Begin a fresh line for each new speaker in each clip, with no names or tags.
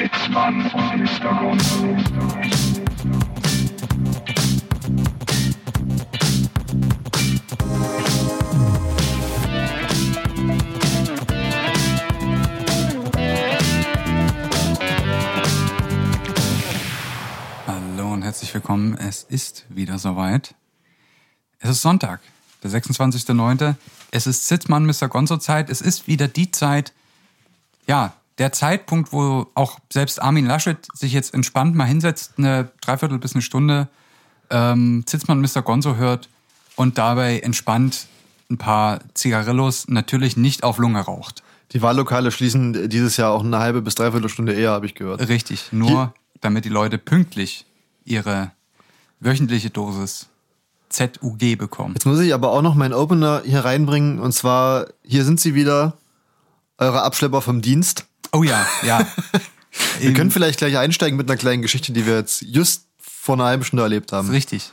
Sitzmann und Mr. Gonzo.
Hallo und herzlich willkommen. Es ist wieder soweit. Es ist Sonntag, der 26.09. Es ist Sitzmann Mr. Gonzo Zeit. Es ist wieder die Zeit, ja, der Zeitpunkt, wo auch selbst Armin Laschet sich jetzt entspannt mal hinsetzt, eine Dreiviertel bis eine Stunde ähm, Sitzmann Mr. Gonzo hört und dabei entspannt ein paar Zigarillos natürlich nicht auf Lunge raucht.
Die Wahllokale schließen dieses Jahr auch eine halbe bis dreiviertel Stunde eher, habe ich gehört.
Richtig, nur damit die Leute pünktlich ihre wöchentliche Dosis ZUG bekommen.
Jetzt muss ich aber auch noch meinen Opener hier reinbringen. Und zwar, hier sind sie wieder, eure Abschlepper vom Dienst.
Oh ja, ja.
Wir können vielleicht gleich einsteigen mit einer kleinen Geschichte, die wir jetzt just vor einer halben Stunde erlebt haben.
Richtig.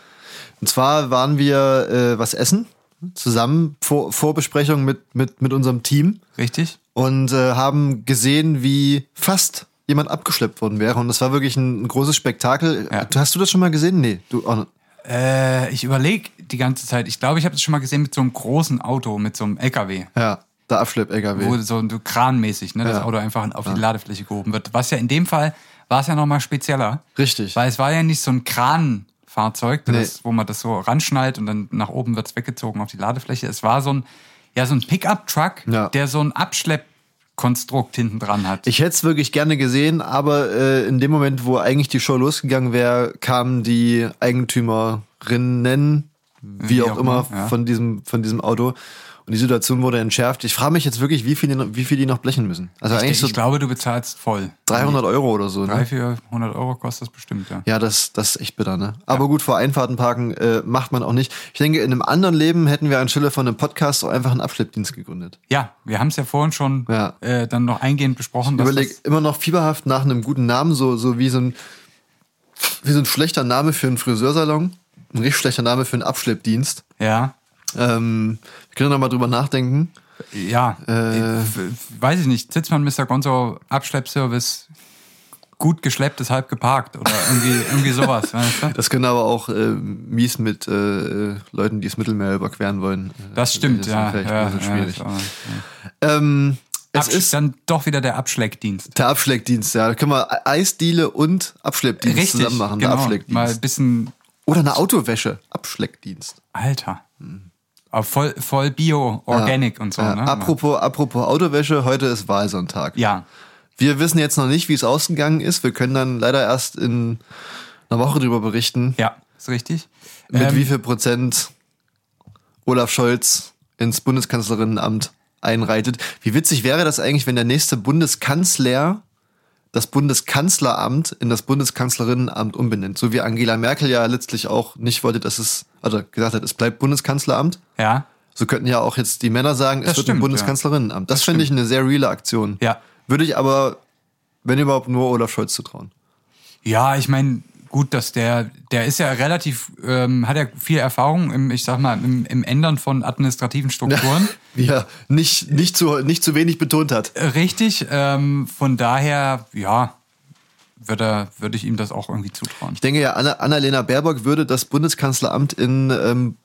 Und zwar waren wir äh, was essen, zusammen, vor, Vorbesprechung mit, mit, mit unserem Team
Richtig?
und äh, haben gesehen, wie fast jemand abgeschleppt worden wäre. Und das war wirklich ein, ein großes Spektakel.
Ja.
Hast du das schon mal gesehen? Nee, du auch nicht.
Äh, ich überlege die ganze Zeit. Ich glaube, ich habe das schon mal gesehen mit so einem großen Auto, mit so einem LKW.
Ja, der Abschlepp-LKW.
Wo so, so kranmäßig ne, das
Ja.
Auto einfach auf die Ladefläche gehoben wird. Was ja in dem Fall war es ja nochmal spezieller.
Richtig.
Weil es war ja nicht so ein Kranfahrzeug, das,
Nee.
wo man das so ranschnallt und dann nach oben wird es weggezogen auf die Ladefläche. Es war so ein, ja, so ein Pickup-Truck,
Ja.
der so ein Abschleppkonstrukt hinten dran hat.
Ich hätte es wirklich gerne gesehen, aber äh, in dem Moment, wo eigentlich die Show losgegangen wäre, kamen die Eigentümerinnen, wie, auch, immer,
ja.
von, diesem, von diesem Auto. Und die Situation wurde entschärft. Ich frage mich jetzt wirklich, wie viel, die noch- wie viel die noch blechen müssen. Also
ich,
eigentlich so
ich glaube, du bezahlst voll.
300 Euro oder so. Ne?
300, 400 Euro kostet das bestimmt, ja.
Ja, das, das ist echt bitter, ne? Aber gut, vor Einfahrten parken äh, macht man auch nicht. Ich denke, in einem anderen Leben hätten wir anstelle von einem Podcast auch einfach einen Abschleppdienst gegründet.
Ja, wir haben es ja vorhin schon
Ja.
äh, dann noch eingehend besprochen.
Ich
dass
überlege immer noch fieberhaft nach einem guten Namen, so, so wie so ein wie so ein schlechter Name für einen Friseursalon, ein richtig schlechter Name für einen Abschleppdienst.
Ja,
Ähm, wir können noch mal drüber nachdenken.
ja.
Äh.
Ich- weiß ich nicht. Sitzmann Mr. Gonzo Abschleppservice gut geschleppt ist halb geparkt oder irgendwie, irgendwie sowas. Weißt du?
Das können aber auch äh, mies mit äh, Leuten, die das Mittelmeer überqueren wollen. Äh,
Das stimmt,
ist
ja.
Vielleicht
ja,
ein bisschen schwierig.
Ja, ist aber-
ähm, es ist
dann doch wieder der Abschleckdienst.
der Abschleckdienst, ja. Da können wir Eisdiele und Abschleppdienst zusammen machen.
genau.
Der
Mal ein bisschen,
Oder eine Autowäsche. Abschleckdienst.
Alter. Aber voll, voll Bio, Organic und so.
Ja,
ne?
apropos, apropos Autowäsche, heute ist Wahlsonntag.
Ja,
Wir wissen jetzt noch nicht, wie es ausgegangen ist. Wir können dann leider erst in einer Woche darüber berichten,
ja, ist richtig.
mit
Ähm,
wie viel Prozent Olaf Scholz ins Bundeskanzlerinnenamt einreitet. Wie witzig wäre das eigentlich, wenn der nächste Bundeskanzler das Bundeskanzleramt in das Bundeskanzlerinnenamt umbenennt? So wie Angela Merkel ja letztlich auch nicht wollte, dass es, also gesagt hat, es bleibt Bundeskanzleramt.
Ja,
So könnten ja auch jetzt die Männer sagen, es
Das
wird
stimmt,
ein Bundeskanzlerinnenamt. Das,
Das
finde ich eine sehr reale Aktion.
Ja.
Würde ich aber, wenn überhaupt, nur Olaf Scholz zutrauen.
Ja, ich meine, gut, dass der, der ist ja relativ, ähm, hat ja viel Erfahrung im, ich sag mal, im, im Ändern von administrativen Strukturen.
Er nicht, nicht, zu, nicht zu wenig betont hat.
Äh, Richtig, ähm, von daher, ja, würde, würde ich ihm das auch irgendwie zutrauen.
Ich denke ja, Anna- Annalena Baerbock würde das Bundeskanzleramt in ähm,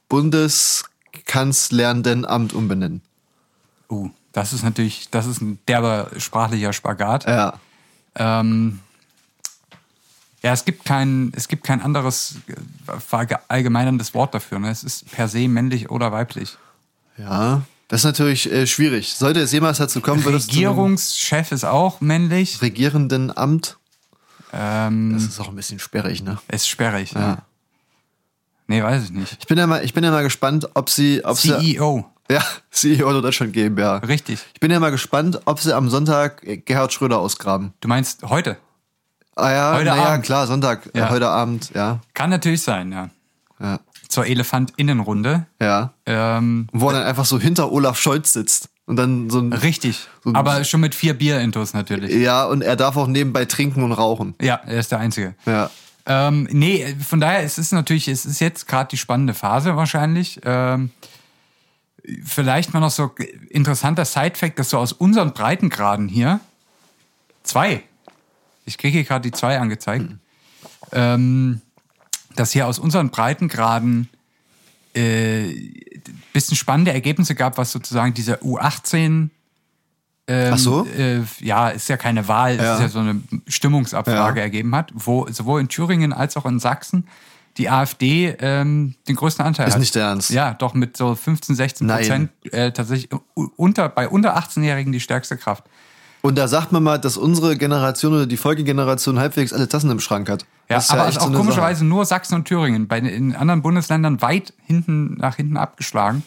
Bundeskanzlerndenamt umbenennen.
Uh, das ist natürlich, das ist ein derber sprachlicher Spagat.
Ja.
Ähm, ja, es gibt kein, es gibt kein anderes äh, verallgemeinerndes Wort dafür. Ne? Es ist per se männlich oder weiblich.
Ja. Das ist natürlich äh, schwierig. Sollte es jemals dazu kommen, würde es
Regierungschef ist auch männlich.
regierenden Amt.
Ähm,
Das ist auch ein bisschen sperrig, ne?
ist sperrig.
Ja.
Ja. Nee, weiß ich nicht.
Ich bin ja mal, ich bin ja mal gespannt, ob sie, ob sie,
CEO.
ja, CEO der Deutschland GmbH.
Richtig.
Ich bin ja mal gespannt, ob sie am Sonntag Gerhard Schröder ausgraben.
Du meinst heute?
Ah ja,
Heute Abend.
klar, Sonntag,
Ja.
äh, heute Abend, ja.
Kann natürlich sein, ja.
Ja.
Zur Elefantinnenrunde.
ja.
Ähm,
Wo er dann einfach so hinter Olaf Scholz sitzt. Und dann so ein.
richtig.
So ein-
Aber schon mit vier Bier-Intos natürlich.
Ja, und er darf auch nebenbei trinken und rauchen.
Ja, er ist der Einzige.
Ja.
Ähm, nee, von daher, es ist natürlich, es ist jetzt gerade die spannende Phase wahrscheinlich. Ähm, vielleicht mal noch so interessanter Side-Fact, dass so aus unseren Breitengraden hier zwei ich kriege hier gerade die zwei angezeigt, ähm, dass hier aus unseren Breitengraden äh, bisschen spannende Ergebnisse gab, was sozusagen dieser U18 ähm,
Ach so?
äh, ja, ist ja keine Wahl, es
Ja.
ist ja so eine Stimmungsabfrage
Ja.
ergeben hat, wo sowohl in Thüringen als auch in Sachsen die AfD ähm, den größten Anteil
Ist
hat.
nicht der Ernst.
Ja, doch mit so 15, 16
Nein.
Prozent äh, tatsächlich unter, bei unter 18-Jährigen die stärkste Kraft.
Und da sagt man mal, dass unsere Generation oder die Folgegeneration halbwegs alle Tassen im Schrank hat.
Ja,
Das ist
aber
echt
auch
so
komischerweise nur Sachsen und Thüringen. Bei den in anderen Bundesländern weit hinten nach hinten abgeschlagen.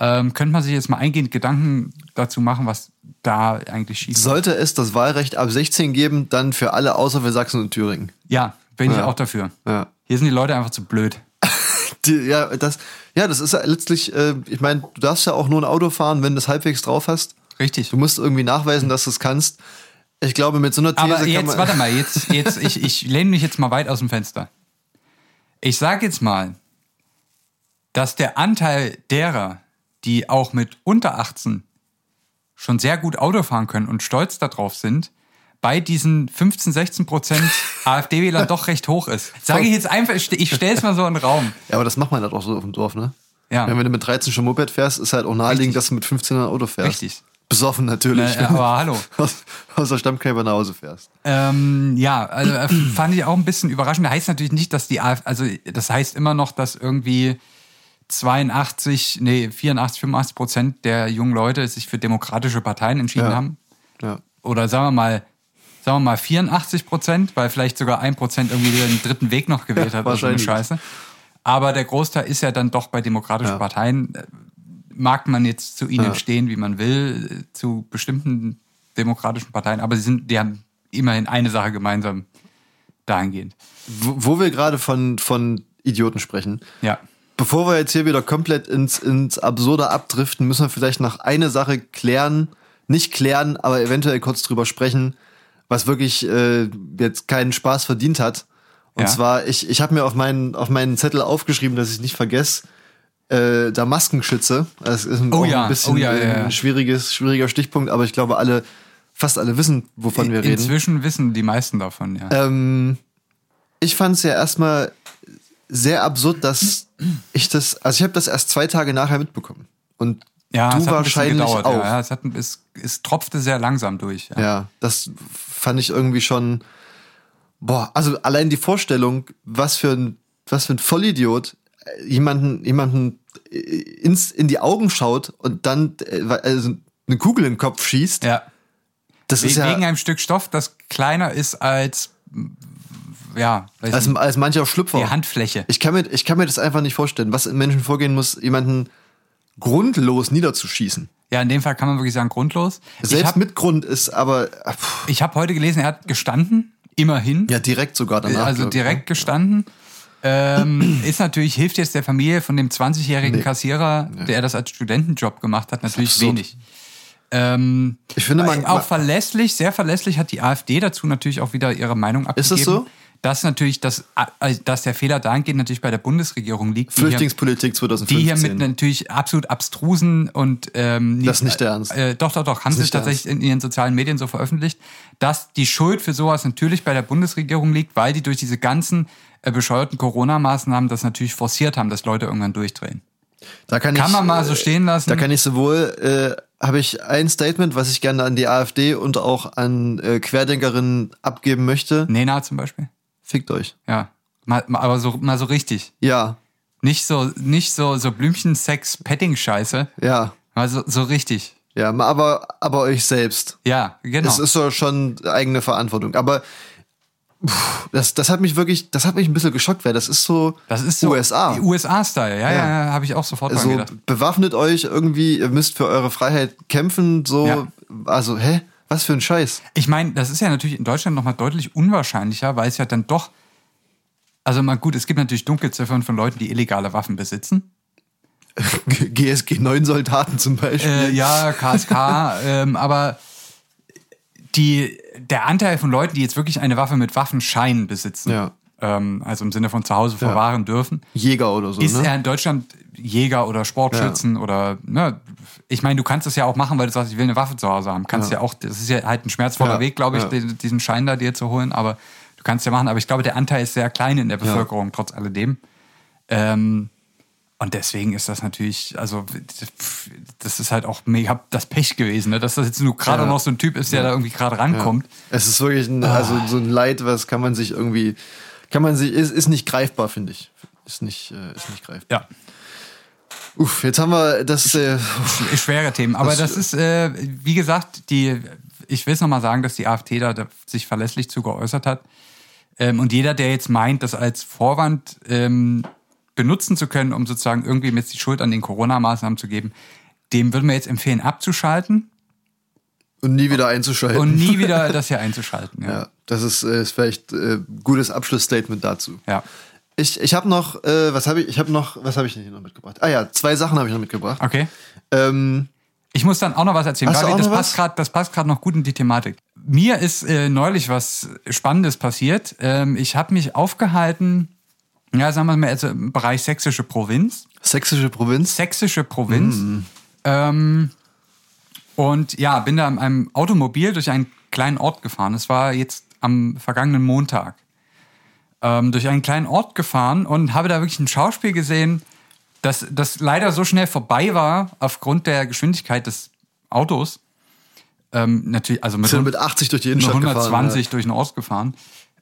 Ähm, könnte man sich jetzt mal eingehend Gedanken dazu machen, was da eigentlich schief.
Sollte es das Wahlrecht ab 16 geben, dann für alle außer für Sachsen und Thüringen.
Ja, bin ich
Ja.
auch dafür.
Ja.
Hier sind die Leute einfach zu blöd.
Die, ja, das, ja, das ist ja letztlich, äh, ich meine, du darfst ja auch nur ein Auto fahren, wenn du es halbwegs drauf hast.
Richtig.
Du musst irgendwie nachweisen, dass du es kannst. Ich glaube, mit so einer These
Aber
kann
jetzt,
man.
warte mal, jetzt, jetzt, ich, ich lehne mich jetzt mal weit aus dem Fenster. Ich sage jetzt mal, dass der Anteil derer, die auch mit unter 18 schon sehr gut Auto fahren können und stolz darauf sind, bei diesen 15, 16 Prozent AfD-Wählern doch recht hoch ist. Sage ich jetzt einfach, ich stelle es mal so in den Raum.
Ja, aber das macht man halt auch so auf dem Dorf, ne?
Ja.
Wenn du mit 13 schon Moped fährst, ist halt auch naheliegend,
Richtig.
dass du mit 15 ein Auto fährst.
Richtig.
Besoffen natürlich.
Äh, aber hallo.
aus, aus der Stammkneipe nach Hause fährst.
Ähm, ja, also äh, fand ich auch ein bisschen überraschend. Das heißt natürlich nicht, dass die AfD, also das heißt immer noch, dass irgendwie 82, nee, 84, 85 Prozent der jungen Leute sich für demokratische Parteien entschieden
Ja.
haben.
Ja.
Oder sagen wir mal, sagen wir mal 84 Prozent, weil vielleicht sogar ein Prozent irgendwie den dritten Weg noch gewählt
Ja,
hat oder so eine
wahrscheinlich.
Scheiße. Aber der Großteil ist ja dann doch bei demokratischen
Ja.
Parteien. Mag man jetzt zu ihnen
Ja.
stehen, wie man will, zu bestimmten demokratischen Parteien, aber sie sind, die haben immerhin eine Sache gemeinsam dahingehend.
Wo, wo wir gerade von, von Idioten sprechen.
Ja.
Bevor wir jetzt hier wieder komplett ins, ins Absurde abdriften, müssen wir vielleicht noch eine Sache klären. Nicht klären, aber eventuell kurz drüber sprechen, was wirklich äh, jetzt keinen Spaß verdient hat. Und
Ja.
zwar, ich, ich habe mir auf meinen, auf meinen Zettel aufgeschrieben, dass ich nicht vergesse, äh, der Maskenschütze. Das ist ein,
Oh
auch
ja,
ein bisschen
oh ja,
ein schwieriges, schwieriger Stichpunkt, aber ich glaube, alle, fast alle wissen, wovon wir reden.
Inzwischen wissen die meisten davon, ja.
Ähm, ich fand es ja erstmal sehr absurd, dass ich das, also ich habe das erst zwei Tage nachher mitbekommen. Und
ja,
du wahrscheinlich
gedauert,
auch.
Ja, es, hat, es, es tropfte sehr langsam durch. Ja.
Ja, das fand ich irgendwie schon, boah, also allein die Vorstellung, was für ein, was für ein Vollidiot äh, jemanden, jemanden äh, ins, in die Augen schaut und dann äh, also eine Kugel in den Kopf schießt.
ja.
Das
We
ist ja
wegen einem Stück Stoff, das kleiner ist als, ja,
als, als mancher Schlüpfer.
die Handfläche.
Ich kann, mir, ich kann mir das einfach nicht vorstellen, was in Menschen vorgehen muss, jemanden grundlos niederzuschießen.
Ja, in dem Fall kann man wirklich sagen, grundlos.
Selbst
habe
mit Grund ist aber pff,
ich hab heute gelesen, er hat gestanden, immerhin.
ja direkt sogar danach.
also
glaub ich.
direkt gestanden. Ähm, ist natürlich, hilft jetzt der Familie von dem 20-jährigen
Nee.
Kassierer, der das als Studentenjob gemacht hat, natürlich
absurd.
wenig. Ähm,
Ich finde, man-
auch verlässlich, sehr verlässlich hat die AfD dazu natürlich auch wieder ihre Meinung abgegeben.
Ist es so?
Dass natürlich, das, äh, dass der Fehler dahingehend natürlich bei der Bundesregierung liegt. die
Flüchtlingspolitik
die
2015.
hier mit natürlich absolut abstrusen und ähm,
Das ist nicht der Ernst.
Äh, doch, doch, doch, haben sie
der
tatsächlich in ihren sozialen Medien so veröffentlicht, dass die Schuld für sowas natürlich bei der Bundesregierung liegt, weil die durch diese ganzen äh, bescheuerten Corona-Maßnahmen das natürlich forciert haben, dass Leute irgendwann durchdrehen.
da kann,
Kann
ich,
man mal so
äh,
stehen lassen.
Da kann ich sowohl, äh, habe ich ein Statement, was ich gerne an die AfD und auch an äh, Querdenkerinnen abgeben möchte.
Nena zum Beispiel.
Fickt euch.
Ja. Mal, mal, aber so, mal so richtig.
Ja,
Nicht so, nicht so, so Blümchen-Sex-Petting-Scheiße.
ja,
Mal so, so richtig.
ja, aber, aber euch selbst.
Ja, genau.
Das ist so schon eigene Verantwortung. Aber pff, das, das hat mich wirklich, das hat mich ein bisschen geschockt, weil das ist so,
das ist so
USA.
USA-Style, ja, ja,
Ja.
ja habe ich auch sofort dran
Also
gedacht.
bewaffnet euch irgendwie, ihr müsst für eure Freiheit kämpfen, so,
Ja.
also, hä? Was für ein Scheiß.
Ich meine, das ist ja natürlich in Deutschland nochmal deutlich unwahrscheinlicher, weil es ja dann doch. Also mal gut, es gibt natürlich Dunkelziffern von Leuten, die illegale Waffen besitzen.
GSG 9 Soldaten zum Beispiel.
Äh, ja, KSK, ähm, aber die, der Anteil von Leuten, die jetzt wirklich eine Waffe mit Waffenschein besitzen,
Ja.
ähm, also im Sinne von zu Hause verwahren dürfen.
Jäger oder so,
Ist
ne?
er in Deutschland Jäger oder Sportschützen oder, ne, ich meine, du kannst es ja auch machen, weil du sagst, ich will eine Waffe zu Hause haben. Kannst ja, auch, das ist ja halt ein schmerzvoller
Ja,
Weg, glaube ich,
ja.
den- diesen Schein da dir zu holen, aber du kannst ja machen. Aber ich glaube, der Anteil ist sehr klein in der Bevölkerung, trotz alledem. Ähm, und deswegen ist das natürlich, also das ist halt auch mega das Pech gewesen, ne? dass das jetzt nur gerade
Ja.
noch so ein Typ ist, der da irgendwie gerade rankommt.
Es ist wirklich ein,
Ah.
also so ein Leid, was kann man sich irgendwie, kann man sich, ist, ist nicht greifbar, finde ich. Ist nicht, äh, ist nicht greifbar.
Ja,
Uff, jetzt haben wir das, äh,
sch- schwere Themen. Aber das, ist, äh, wie gesagt, die, ich will es nochmal sagen, dass die AfD da, da sich verlässlich zu geäußert hat. Ähm, und jeder, der jetzt meint, das als Vorwand ähm, benutzen zu können, um sozusagen irgendwie jetzt die Schuld an den Corona-Maßnahmen zu geben, dem würden wir jetzt empfehlen, abzuschalten
und nie wieder einzuschalten.
und nie wieder das hier einzuschalten. Ja.
ja, das ist, äh, ist vielleicht äh, gutes Abschlussstatement dazu.
ja.
Ich, ich habe noch, äh, was habe ich, ich habe noch, was habe ich denn hier noch mitgebracht? Ah ja, zwei Sachen habe ich noch mitgebracht.
Okay.
Ähm,
Ich muss dann auch noch was erzählen.
Hast auch
das
noch
passt
was?
grad, das passt gerade noch gut in die Thematik. Mir ist äh, neulich was Spannendes passiert. Ähm, ich habe mich aufgehalten, ja, sagen wir mal, also im Bereich sächsische Provinz.
sächsische Provinz.
Sächsische Provinz. Ähm, und ja, bin da mit einem Automobil durch einen kleinen Ort gefahren. Es war jetzt am vergangenen Montag. Ähm, durch einen kleinen Ort gefahren und habe da wirklich ein Schauspiel gesehen, das, das leider so schnell vorbei war aufgrund der Geschwindigkeit des Autos. Ähm, natürlich, also mit,
Sind mit 80 durch die Innenstadt
120
gefahren.
durch den Ort gefahren.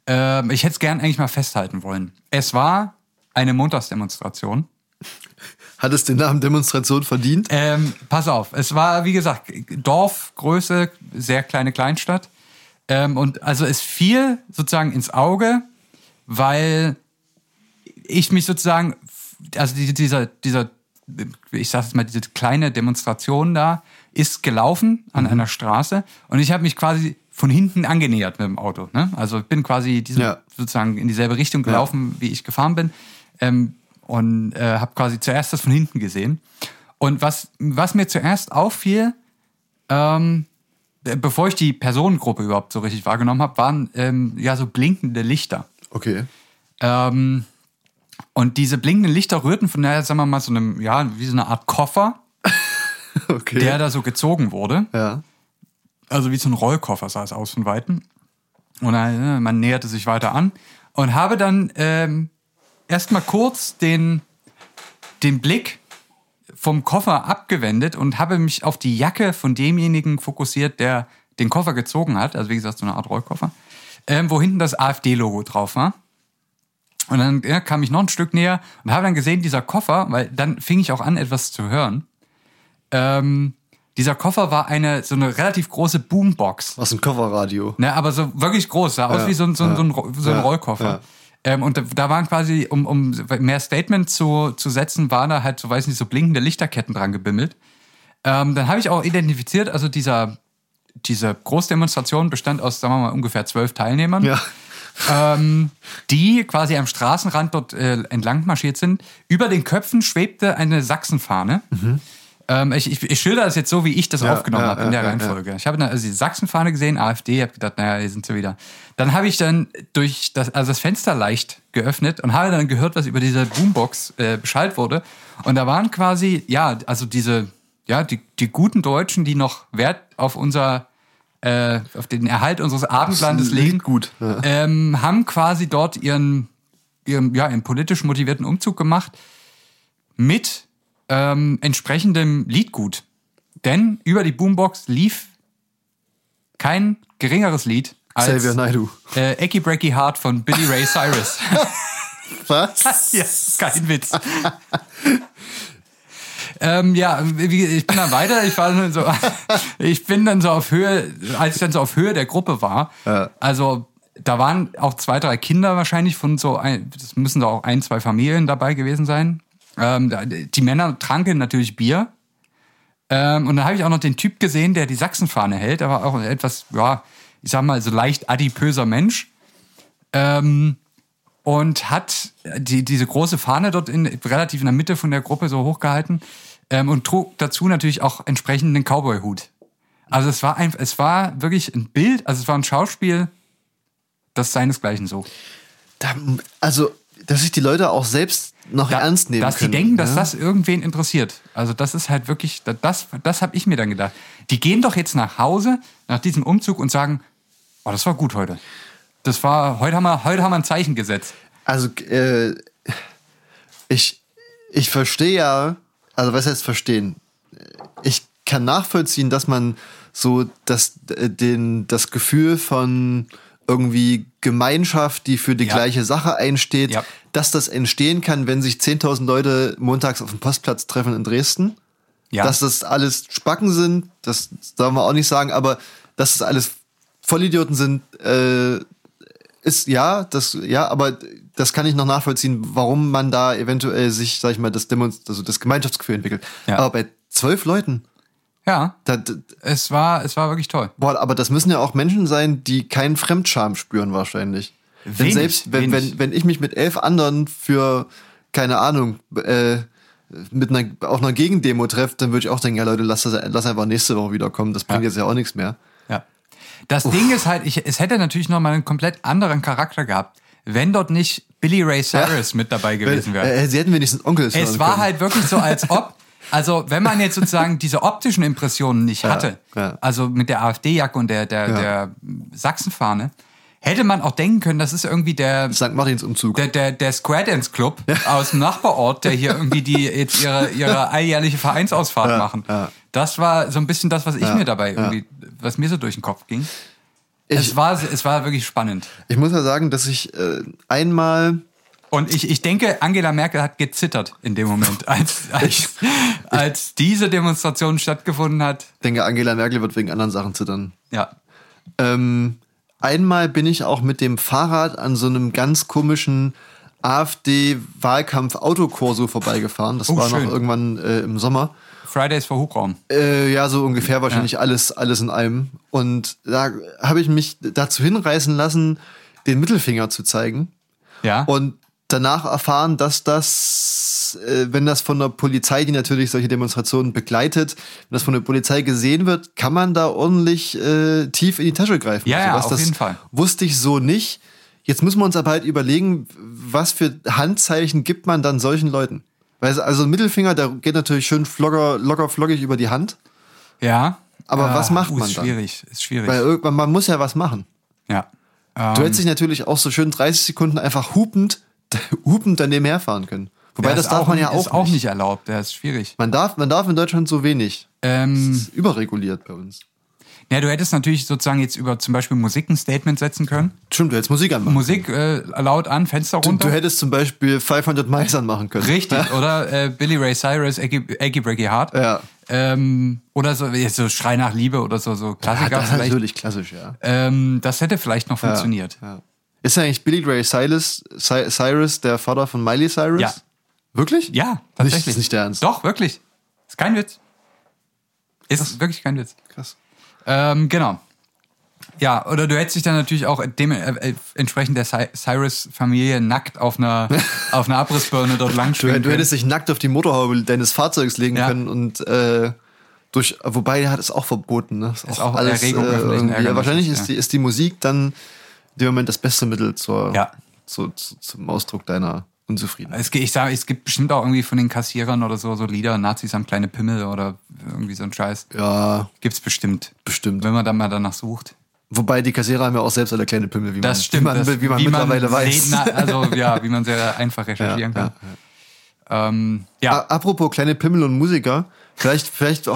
Ähm, ich hätte es gern eigentlich mal festhalten wollen. Es war eine Montagsdemonstration.
Hat es den Namen Demonstration verdient?
Ähm, pass auf, es war, wie gesagt, Dorfgröße, sehr kleine Kleinstadt. Ähm, und also es fiel sozusagen ins Auge, weil ich mich sozusagen, also die- dieser, dieser, ich sag jetzt mal, diese kleine Demonstration da ist gelaufen an einer Straße und ich habe mich quasi von hinten angenähert mit dem Auto. Ne? Also ich bin quasi diese,
Ja.
sozusagen in dieselbe Richtung gelaufen, wie ich gefahren bin. Ähm, und äh, habe quasi zuerst das von hinten gesehen. Und was, was mir zuerst auffiel, ähm, be- bevor ich die Personengruppe überhaupt so richtig wahrgenommen habe, waren ähm, ja so blinkende Lichter.
Okay.
Ähm, und diese blinkenden Lichter rührten von der, sagen wir mal, so einem, ja, wie so eine Art Koffer,
Okay.
der da so gezogen wurde.
ja.
Also wie so ein Rollkoffer sah es aus von Weitem. Und dann, äh, man näherte sich weiter an und habe dann ähm, erstmal kurz den, den Blick vom Koffer abgewendet und habe mich auf die Jacke von demjenigen fokussiert, der den Koffer gezogen hat. Also wie gesagt, so eine Art Rollkoffer. Ähm, wo hinten das AfD-Logo drauf war. Und dann ja, kam ich noch ein Stück näher und habe dann gesehen, dieser Koffer, weil dann fing ich auch an, etwas zu hören. Ähm, dieser Koffer war eine so eine relativ große Boombox.
Was ein Kofferradio.
Ne, aber so wirklich groß, sah aus
Ja,
wie so ein, so ein,
ja,
so ein, so ein Rollkoffer. Ähm, und da, da waren quasi, um, um mehr Statement zu, zu setzen, waren da halt, so weiß nicht, so blinkende Lichterketten dran gebimmelt. Ähm, dann habe ich auch identifiziert, also dieser, diese Großdemonstration bestand aus, sagen wir mal, ungefähr zwölf Teilnehmern
Ja.
ähm, die quasi am Straßenrand dort äh, entlang marschiert sind. Über den Köpfen schwebte eine Sachsenfahne. Ähm, ich, ich, ich schilder das jetzt so, wie ich das
Ja,
aufgenommen
ja,
habe in der Reihenfolge. Ich habe dann also die Sachsenfahne gesehen, AfD, habe gedacht, naja, hier sind sie wieder. Dann habe ich dann durch das, also das Fenster leicht geöffnet und habe dann gehört, was über diese Boombox äh, Bescheid wurde. Und da waren quasi, ja, also diese, ja, die, die guten Deutschen, die noch Wert auf unser äh, auf den Erhalt unseres Abendlandes legen,
gut, ja.
ähm, haben quasi dort ihren, ihren, ja, ihren politisch motivierten Umzug gemacht mit ähm, entsprechendem Liedgut. Denn über die Boombox lief kein geringeres Lied als
Xavier Naidu.
äh, Ecky Brecky Heart von Billy Ray Cyrus.
Was?
ja, kein Witz. ähm, ja, ich bin dann weiter. Ich war dann so, ich bin dann so auf Höhe, als ich dann so auf Höhe der Gruppe war.
Ja.
Also da waren auch zwei, drei Kinder wahrscheinlich von so, ein, das müssen da auch ein, zwei Familien dabei gewesen sein. Ähm, die Männer tranken natürlich Bier. Ähm, und dann habe ich auch noch den Typ gesehen, der die Sachsenfahne hält. Der war auch ein etwas, ja, ich sag mal, so leicht adipöser Mensch. Ähm, und hat die, diese große Fahne dort in, relativ in der Mitte von der Gruppe so hochgehalten ähm, und trug dazu natürlich auch entsprechend einen Cowboy-Hut. Also es war ein, es war wirklich ein Bild, also es war ein Schauspiel, das seinesgleichen sucht.
Da, also, dass sich die Leute auch selbst noch
Da-
ernst nehmen
dass
können.
die denken, dass
ja?
das irgendwen interessiert. Also das ist halt wirklich, da- das, das habe ich mir dann gedacht. Die gehen doch jetzt nach Hause nach diesem Umzug und sagen, oh, das war gut heute. Das war, heute haben wir, heute haben wir ein Zeichen gesetzt.
Also, äh, ich, ich verstehe ja, also was heißt verstehen? Ich kann nachvollziehen, dass man so das, äh, den, das Gefühl von irgendwie Gemeinschaft, die für die
Ja.
gleiche Sache einsteht,
Ja.
dass das entstehen kann, wenn sich 10.000 Leute montags auf dem Postplatz treffen in Dresden.
Ja.
Dass das alles Spacken sind, das darf man auch nicht sagen, aber dass das alles Vollidioten sind, äh, ist ja, das ja, aber das kann ich noch nachvollziehen, warum man da eventuell sich, sag ich mal, das Demonst also das Gemeinschaftsgefühl entwickelt.
Ja.
Aber bei zwölf Leuten,
ja,
da, da,
es war, es war wirklich toll.
boah, aber das müssen ja auch Menschen sein, die keinen Fremdscham spüren wahrscheinlich. Denn
Wenig,
selbst wenn,
wenig.
wenn, wenn ich mich mit elf anderen für, keine Ahnung, äh, mit einer, auf einer Gegendemo treffe, dann würde ich auch denken, ja Leute, lass, das, lass einfach nächste Woche wiederkommen, das bringt
Ja.
jetzt ja auch nichts mehr.
Ja. Das Ding ist halt, ich, es hätte natürlich noch mal einen komplett anderen Charakter gehabt, wenn dort nicht Billy Ray Cyrus mit dabei gewesen wäre.
Äh, sie hätten wenigstens Onkels
Es war
können.
halt wirklich so, als ob, also wenn man jetzt sozusagen diese optischen Impressionen nicht hatte,
ja.
also mit der AfD-Jacke und der, der,
Ja.
der Sachsenfahne, hätte man auch denken können, das ist irgendwie der,
St. Martins Umzug.
der, der, der Square Dance Club aus dem Nachbarort, der hier irgendwie die jetzt ihre, ihre alljährliche Vereinsausfahrt
Ja,
machen.
ja.
Das war so ein bisschen das, was ich
Ja,
mir dabei
ja.
irgendwie, was mir so durch den Kopf ging.
Ich-
es, war, es war wirklich spannend.
Ich muss ja sagen, dass ich äh, einmal
Und ich, ich denke, Angela Merkel hat gezittert in dem Moment, als, als, als diese Demonstration stattgefunden hat.
denke, Angela Merkel wird wegen anderen Sachen zittern.
Ja.
Ähm, einmal bin ich auch mit dem Fahrrad an so einem ganz komischen AfD-Wahlkampf-Autokorso vorbeigefahren. Das
Oh,
war
schön.
noch irgendwann äh, im Sommer.
Fridays for Hubraum.
Äh, ja, so ungefähr wahrscheinlich alles, alles in einem. Und da habe ich mich dazu hinreißen lassen, den Mittelfinger zu zeigen.
Ja.
Und danach erfahren, dass das, äh, wenn das von der Polizei, die natürlich solche Demonstrationen begleitet, wenn das von der Polizei gesehen wird, kann man da ordentlich äh, tief in die Tasche greifen.
Ja, ja,
Sowas,
auf
das
jeden Fall.
Wusste ich so nicht. Jetzt müssen wir uns aber halt überlegen, was für Handzeichen gibt man dann solchen Leuten? Weil also ein Mittelfinger, der geht natürlich schön locker, locker flockig über die Hand.
ja.
Aber was macht
uh,
man
ist
dann?
schwierig, ist schwierig.
Weil irgendwann, man muss ja was machen.
ja.
Du
Ähm,
hättest dich natürlich auch so schön 30 Sekunden einfach hupend, hupend daneben herfahren können. Wobei, das darf
auch,
man ja
ist
auch,
auch
nicht.
nicht erlaubt. Der ist schwierig.
Man darf, man darf in Deutschland so wenig.
Ähm,
Das ist überreguliert bei uns.
Ja, du hättest natürlich sozusagen jetzt über zum Beispiel Musik ein Statement setzen können.
Stimmt, du hättest Musik anmachen.
Musik äh, laut an, Fenster
du,
runter.
du hättest zum Beispiel 500 Miles anmachen können.
Richtig, oder äh, Billy Ray Cyrus, Eggy, Breaky Heart.
Ja.
Ähm, oder so, jetzt so Schrei nach Liebe oder so, so
Ja,
Klassiker
das ist
vielleicht.
natürlich klassisch, ja.
Ähm, das hätte vielleicht noch funktioniert.
Ja. Ist eigentlich Billy Ray Cyrus, Cy- Cyrus der Vater von Miley Cyrus?
Ja.
Wirklich?
Ja, tatsächlich.
ist nicht der Ernst.
Doch, wirklich. Ist kein Witz. Ist wirklich kein Witz.
Krass.
Ähm, genau. Ja, oder du hättest dich dann natürlich auch dem, äh, äh, entsprechend der Cy- Cyrus-Familie nackt auf einer, auf einer Abrissbirne dort lang
Du, du hättest dich nackt auf die Motorhaube deines Fahrzeugs legen
Ja.
können und äh, durch, wobei er hat es auch verboten, ne? Ist,
auch Erregung öffentlichen
irgendwie- ja,
Ärgernisses,
wahrscheinlich
ja.
ist, die, ist die Musik dann in dem Moment das beste Mittel zur,
Ja.
zu, zu, zum Ausdruck deiner Unzufriedenheit.
Es, ich sage, es gibt bestimmt auch irgendwie von den Kassierern oder so, so Lieder, Nazis haben kleine Pimmel oder irgendwie so ein Scheiß.
Ja,
Gibt's bestimmt.
bestimmt.
Wenn man dann mal danach sucht.
Wobei die Kassierer haben ja auch selbst alle kleine Pimmel, wie
Das
man,
stimmt.
wie man,
das,
wie man mittlerweile weiß.
sehen- na, also ja, wie man sehr einfach recherchieren
Ja,
kann. Ähm, ja,
Apropos kleine Pimmel und Musiker, vielleicht, vielleicht,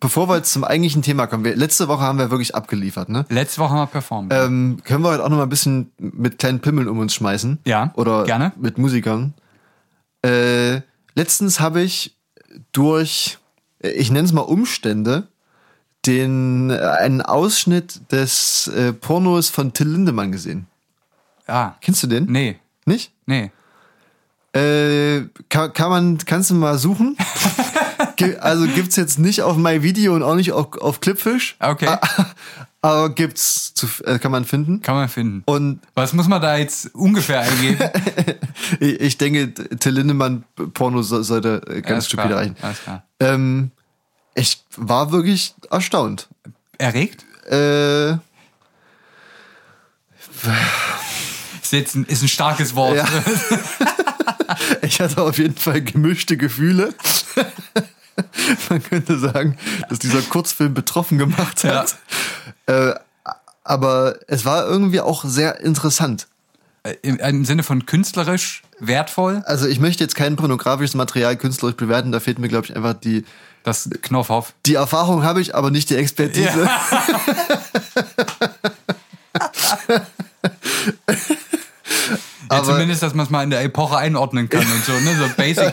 bevor wir jetzt zum eigentlichen Thema kommen. Wir, letzte Woche haben wir wirklich abgeliefert, ne?
letzte Woche haben wir performt.
Ähm, können wir heute auch noch mal ein bisschen mit kleinen Pimmeln um uns schmeißen?
Ja,
Oder
gerne.
mit Musikern. Äh, letztens habe ich durch, ich nenne es mal Umstände, den äh, einen Ausschnitt des äh, Pornos von Till Lindemann gesehen.
ah,
Kennst du den?
nee,
Nicht?
nee.
Äh, kann, kann man, kannst du mal suchen? Also gibt's jetzt nicht auf My Video und auch nicht auf, auf Clipfish.
Okay.
Ah, Aber gibt's, zu, äh, kann man finden.
Kann man finden.
Und
Was muss man da jetzt ungefähr eingeben?
ich, denke, Till Lindemann Porno so, sollte ganz
Alles
stupide reichen.
Alles klar.
Ähm, ich war wirklich erstaunt.
Erregt?
Äh,
Ist Sitzen ist ein starkes Wort.
Ja. Ich hatte auf jeden Fall gemischte Gefühle. Man könnte sagen, dass dieser Kurzfilm betroffen gemacht hat. Äh, aber es war irgendwie auch sehr interessant.
Äh, Im, Im Sinne von künstlerisch wertvoll.
Also ich möchte jetzt kein pornografisches Material künstlerisch bewerten, da fehlt mir, glaube ich, einfach die,
Das Knopfhoff.
die Erfahrung habe ich, aber nicht die Expertise.
Ja,
Aber-
zumindest, dass man es mal in der Epoche einordnen kann und so, ne? So basic.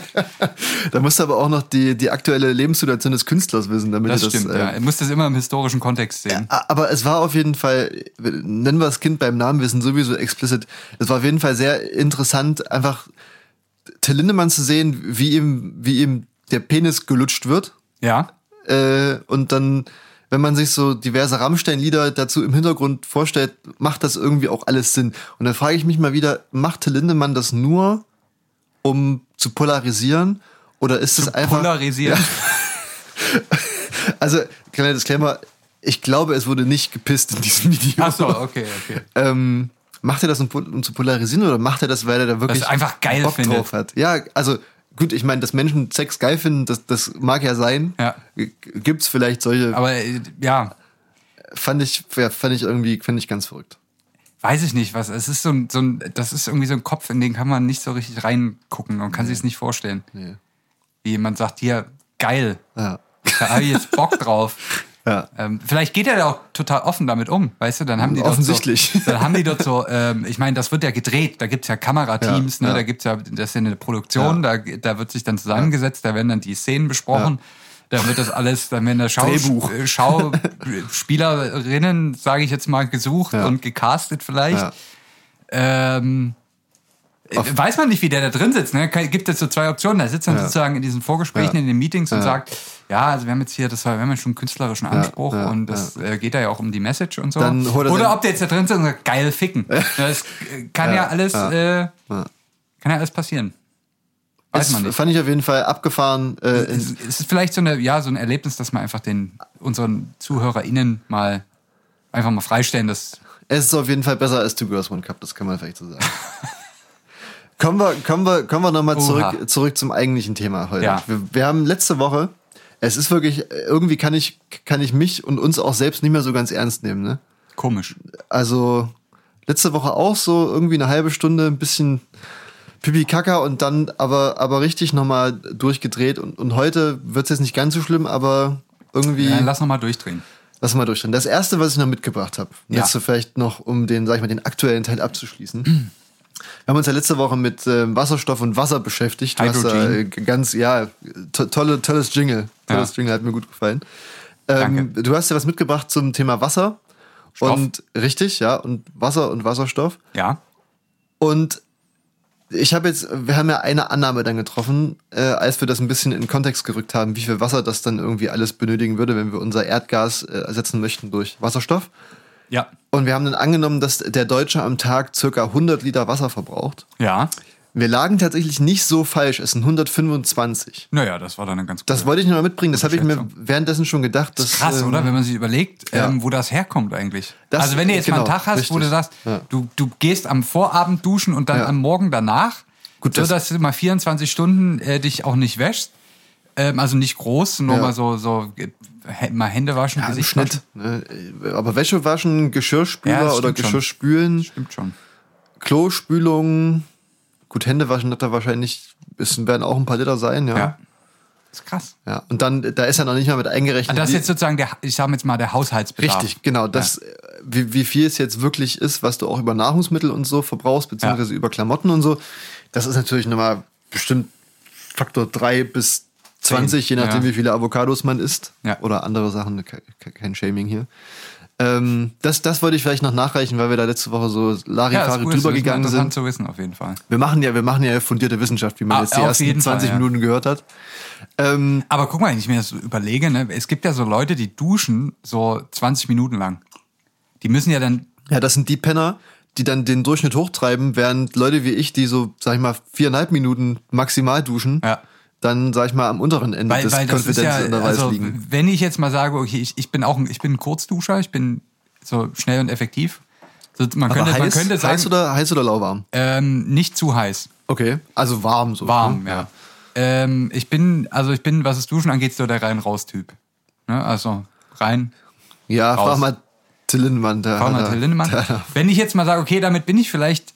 Da musst du aber auch noch die, die aktuelle Lebenssituation des Künstlers wissen, damit
Das
du das.
stimmt,
äh,
ja. Du musst das immer im historischen Kontext sehen.
A- Aber es war auf jeden Fall, nennen wir das Kind beim Namen, wir sind sowieso explicit. Es war auf jeden Fall sehr interessant, einfach Till Lindemann zu sehen, wie ihm, wie ihm der Penis gelutscht wird.
Ja.
Äh, und dann, wenn man sich so diverse Rammstein-Lieder dazu im Hintergrund vorstellt, macht das irgendwie auch alles Sinn. Und dann frage ich mich mal wieder, macht Till Lindemann das nur, um zu polarisieren? Oder ist es einfach.
Polarisieren.
Also, kleiner Disclaimer, ich glaube, es wurde nicht gepisst in diesem Video.
Ach so, okay, okay.
Ähm, macht er das, um, um zu polarisieren oder macht er das, weil er da wirklich
Dass er einfach geil
Bock
findet.
drauf hat? Ja, also gut, ich meine, dass Menschen Sex geil finden, das, das mag ja sein.
Ja.
Gibt's vielleicht solche,
Aber äh, ja,
fand ich, fand ich irgendwie, fand ich ganz verrückt.
weiß ich nicht, was. Es ist so ein, so ein, das ist irgendwie so ein Kopf, in den kann man nicht so richtig reingucken und kann sich es nicht vorstellen.
Nee.
Wie jemand sagt, hier, geil,
Ja.
da habe ich jetzt Bock drauf.
Ja.
Ähm, vielleicht geht er da auch total offen damit um, weißt du? Dann haben die
Offensichtlich.
Dort so, dann haben die dort so, ähm, ich meine, das wird ja gedreht, da gibt's ja Kamerateams,
Ja,
ne?
ja.
da gibt's ja, das ist ja eine Produktion, da, da wird sich dann zusammengesetzt, da werden dann die Szenen besprochen. Da wird das alles, dann werden da Schau äh, Schauspielerinnen, sage ich jetzt mal, gesucht und gecastet vielleicht. Ähm, äh, weiß man nicht, wie der da drin sitzt. Ne? Gibt es so zwei Optionen. Da sitzt dann sozusagen in diesen Vorgesprächen, in den Meetings und sagt, ja, also wir haben jetzt hier, das war, wir haben ja schon einen künstlerischen Anspruch
ja,
und das äh, geht da ja auch um die Message und so.
Er
Oder ob der jetzt da drin sitzt und sagt, geil ficken. Das kann ja,
Ja,
alles,
ja,
Äh,
ja.
kann ja alles passieren. Weiß
Es
man nicht.
fand ich auf jeden Fall abgefahren. Äh,
Es, es ist vielleicht so eine, ja, so ein Erlebnis, dass man einfach den unseren ZuhörerInnen mal einfach mal freistellen, dass
Es ist auf jeden Fall besser als Two Girls One Cup, das kann man vielleicht so sagen. kommen wir, kommen wir, kommen wir nochmal zurück, zurück zum eigentlichen Thema heute.
Ja.
Wir, wir haben letzte Woche, es ist wirklich, irgendwie kann ich, kann ich mich und uns auch selbst nicht mehr so ganz ernst nehmen, ne?
komisch.
Also, letzte Woche auch so irgendwie eine halbe Stunde, ein bisschen Pipi Kaka und dann aber, aber richtig nochmal durchgedreht und, und heute wird es jetzt nicht ganz so schlimm, aber irgendwie.
Ja, lass noch mal durchdrehen.
Lass mal durchschauen. Das erste, was ich noch mitgebracht habe,
Ja.
jetzt so vielleicht noch, um den, sag ich mal, den aktuellen Teil abzuschließen. Wir haben uns ja letzte Woche mit ähm, Wasserstoff und Wasser beschäftigt. Du hast äh, ganz, ja, to tolle, tolles Jingle. Tolles
Ja.
Jingle, hat mir gut gefallen. Ähm, du hast ja was mitgebracht zum Thema Wasser.
Stoff.
Und richtig, ja, und Wasser und Wasserstoff.
Ja.
Und ich habe jetzt, wir haben ja eine Annahme dann getroffen, äh, als wir das ein bisschen in Kontext gerückt haben, wie viel Wasser das dann irgendwie alles benötigen würde, wenn wir unser Erdgas äh, ersetzen möchten durch Wasserstoff.
Ja.
Und wir haben dann angenommen, dass der Deutsche am Tag circa 100 Liter Wasser verbraucht.
Ja.
Wir lagen tatsächlich nicht so falsch, es sind 125.
Naja, das war dann eine ganz
Das wollte ich noch mal mitbringen, das habe ich mir währenddessen schon gedacht.
Das
Dass,
ist krass,
ähm,
oder? Wenn man sich überlegt,
ja.
ähm, wo das herkommt eigentlich.
Das-
also wenn du jetzt mal einen
genau,
Tag hast, wo
richtig.
du sagst,
Ja.
du, du gehst am Vorabend duschen und dann
Ja.
am Morgen danach,
Gut,
so
das-
dass du mal 24 Stunden äh, dich auch nicht wäschst. Ähm, also nicht groß, nur mal so, so mal Hände waschen,
Ja,
Gesicht
Schnitt.
waschen.
Ne? Aber Wäsche waschen, Geschirrspüler
Ja,
oder. Geschirrspülen,
Stimmt schon.
Klospülung, gut, Hände waschen hat da wahrscheinlich, es werden auch ein paar Liter sein, ja.
Ja.
ja.
Das ist krass.
Und dann, da ist ja noch nicht mal mit eingerechnet.
Also das ist jetzt sozusagen der, ich sage jetzt mal, der Haushaltsbedarf.
Richtig, genau. Das, äh, wie, wie viel es jetzt wirklich ist, was du auch über Nahrungsmittel und so verbrauchst, beziehungsweise über Klamotten und so, das ist natürlich nochmal bestimmt Faktor 3 bis 20, je nachdem,
ja.
wie viele Avocados man isst.
Ja.
Oder andere Sachen, ke- ke- kein Shaming hier. Ähm, das, das wollte ich vielleicht noch nachreichen, weil wir da letzte Woche so
Ja, das
Larifari
gut,
drüber
das ist
gegangen
interessant
sind.
zu wissen, auf jeden Fall.
Wir machen ja, wir machen ja fundierte Wissenschaft, wie man
Ah,
jetzt die ersten
jeden
20
Fall, ja.
Minuten gehört hat. Ähm,
Aber guck mal, wenn ich mir das so überlege, ne, es gibt ja so Leute, die duschen so 20 Minuten lang. Die müssen ja dann,
Ja, das sind die Penner, die dann den Durchschnitt hochtreiben, während Leute wie ich, die so, sag ich mal, viereinhalb Minuten maximal duschen,
Ja.
Dann, sag ich mal, am unteren Ende
weil,
des
weil ist ja, also,
liegen.
wenn ich jetzt mal sage, okay, ich, ich bin auch ein, ich bin ein Kurzduscher, ich bin so schnell und effektiv. So, Man könnte, man
heiß,
könnte sagen,
heiß, oder, heiß oder lauwarm?
ähm, nicht zu heiß.
Okay. Also warm so.
Warm,
ne?
ja. Ähm, ich bin, also ich bin, was das Duschen angeht, so der rein-raus-Typ. Ne? Also rein,
Ja,
Raus.
frag mal Till Lindemann. Der,
Frau
der-
Till Lindemann. Wenn ich jetzt mal sage, okay, damit bin ich vielleicht,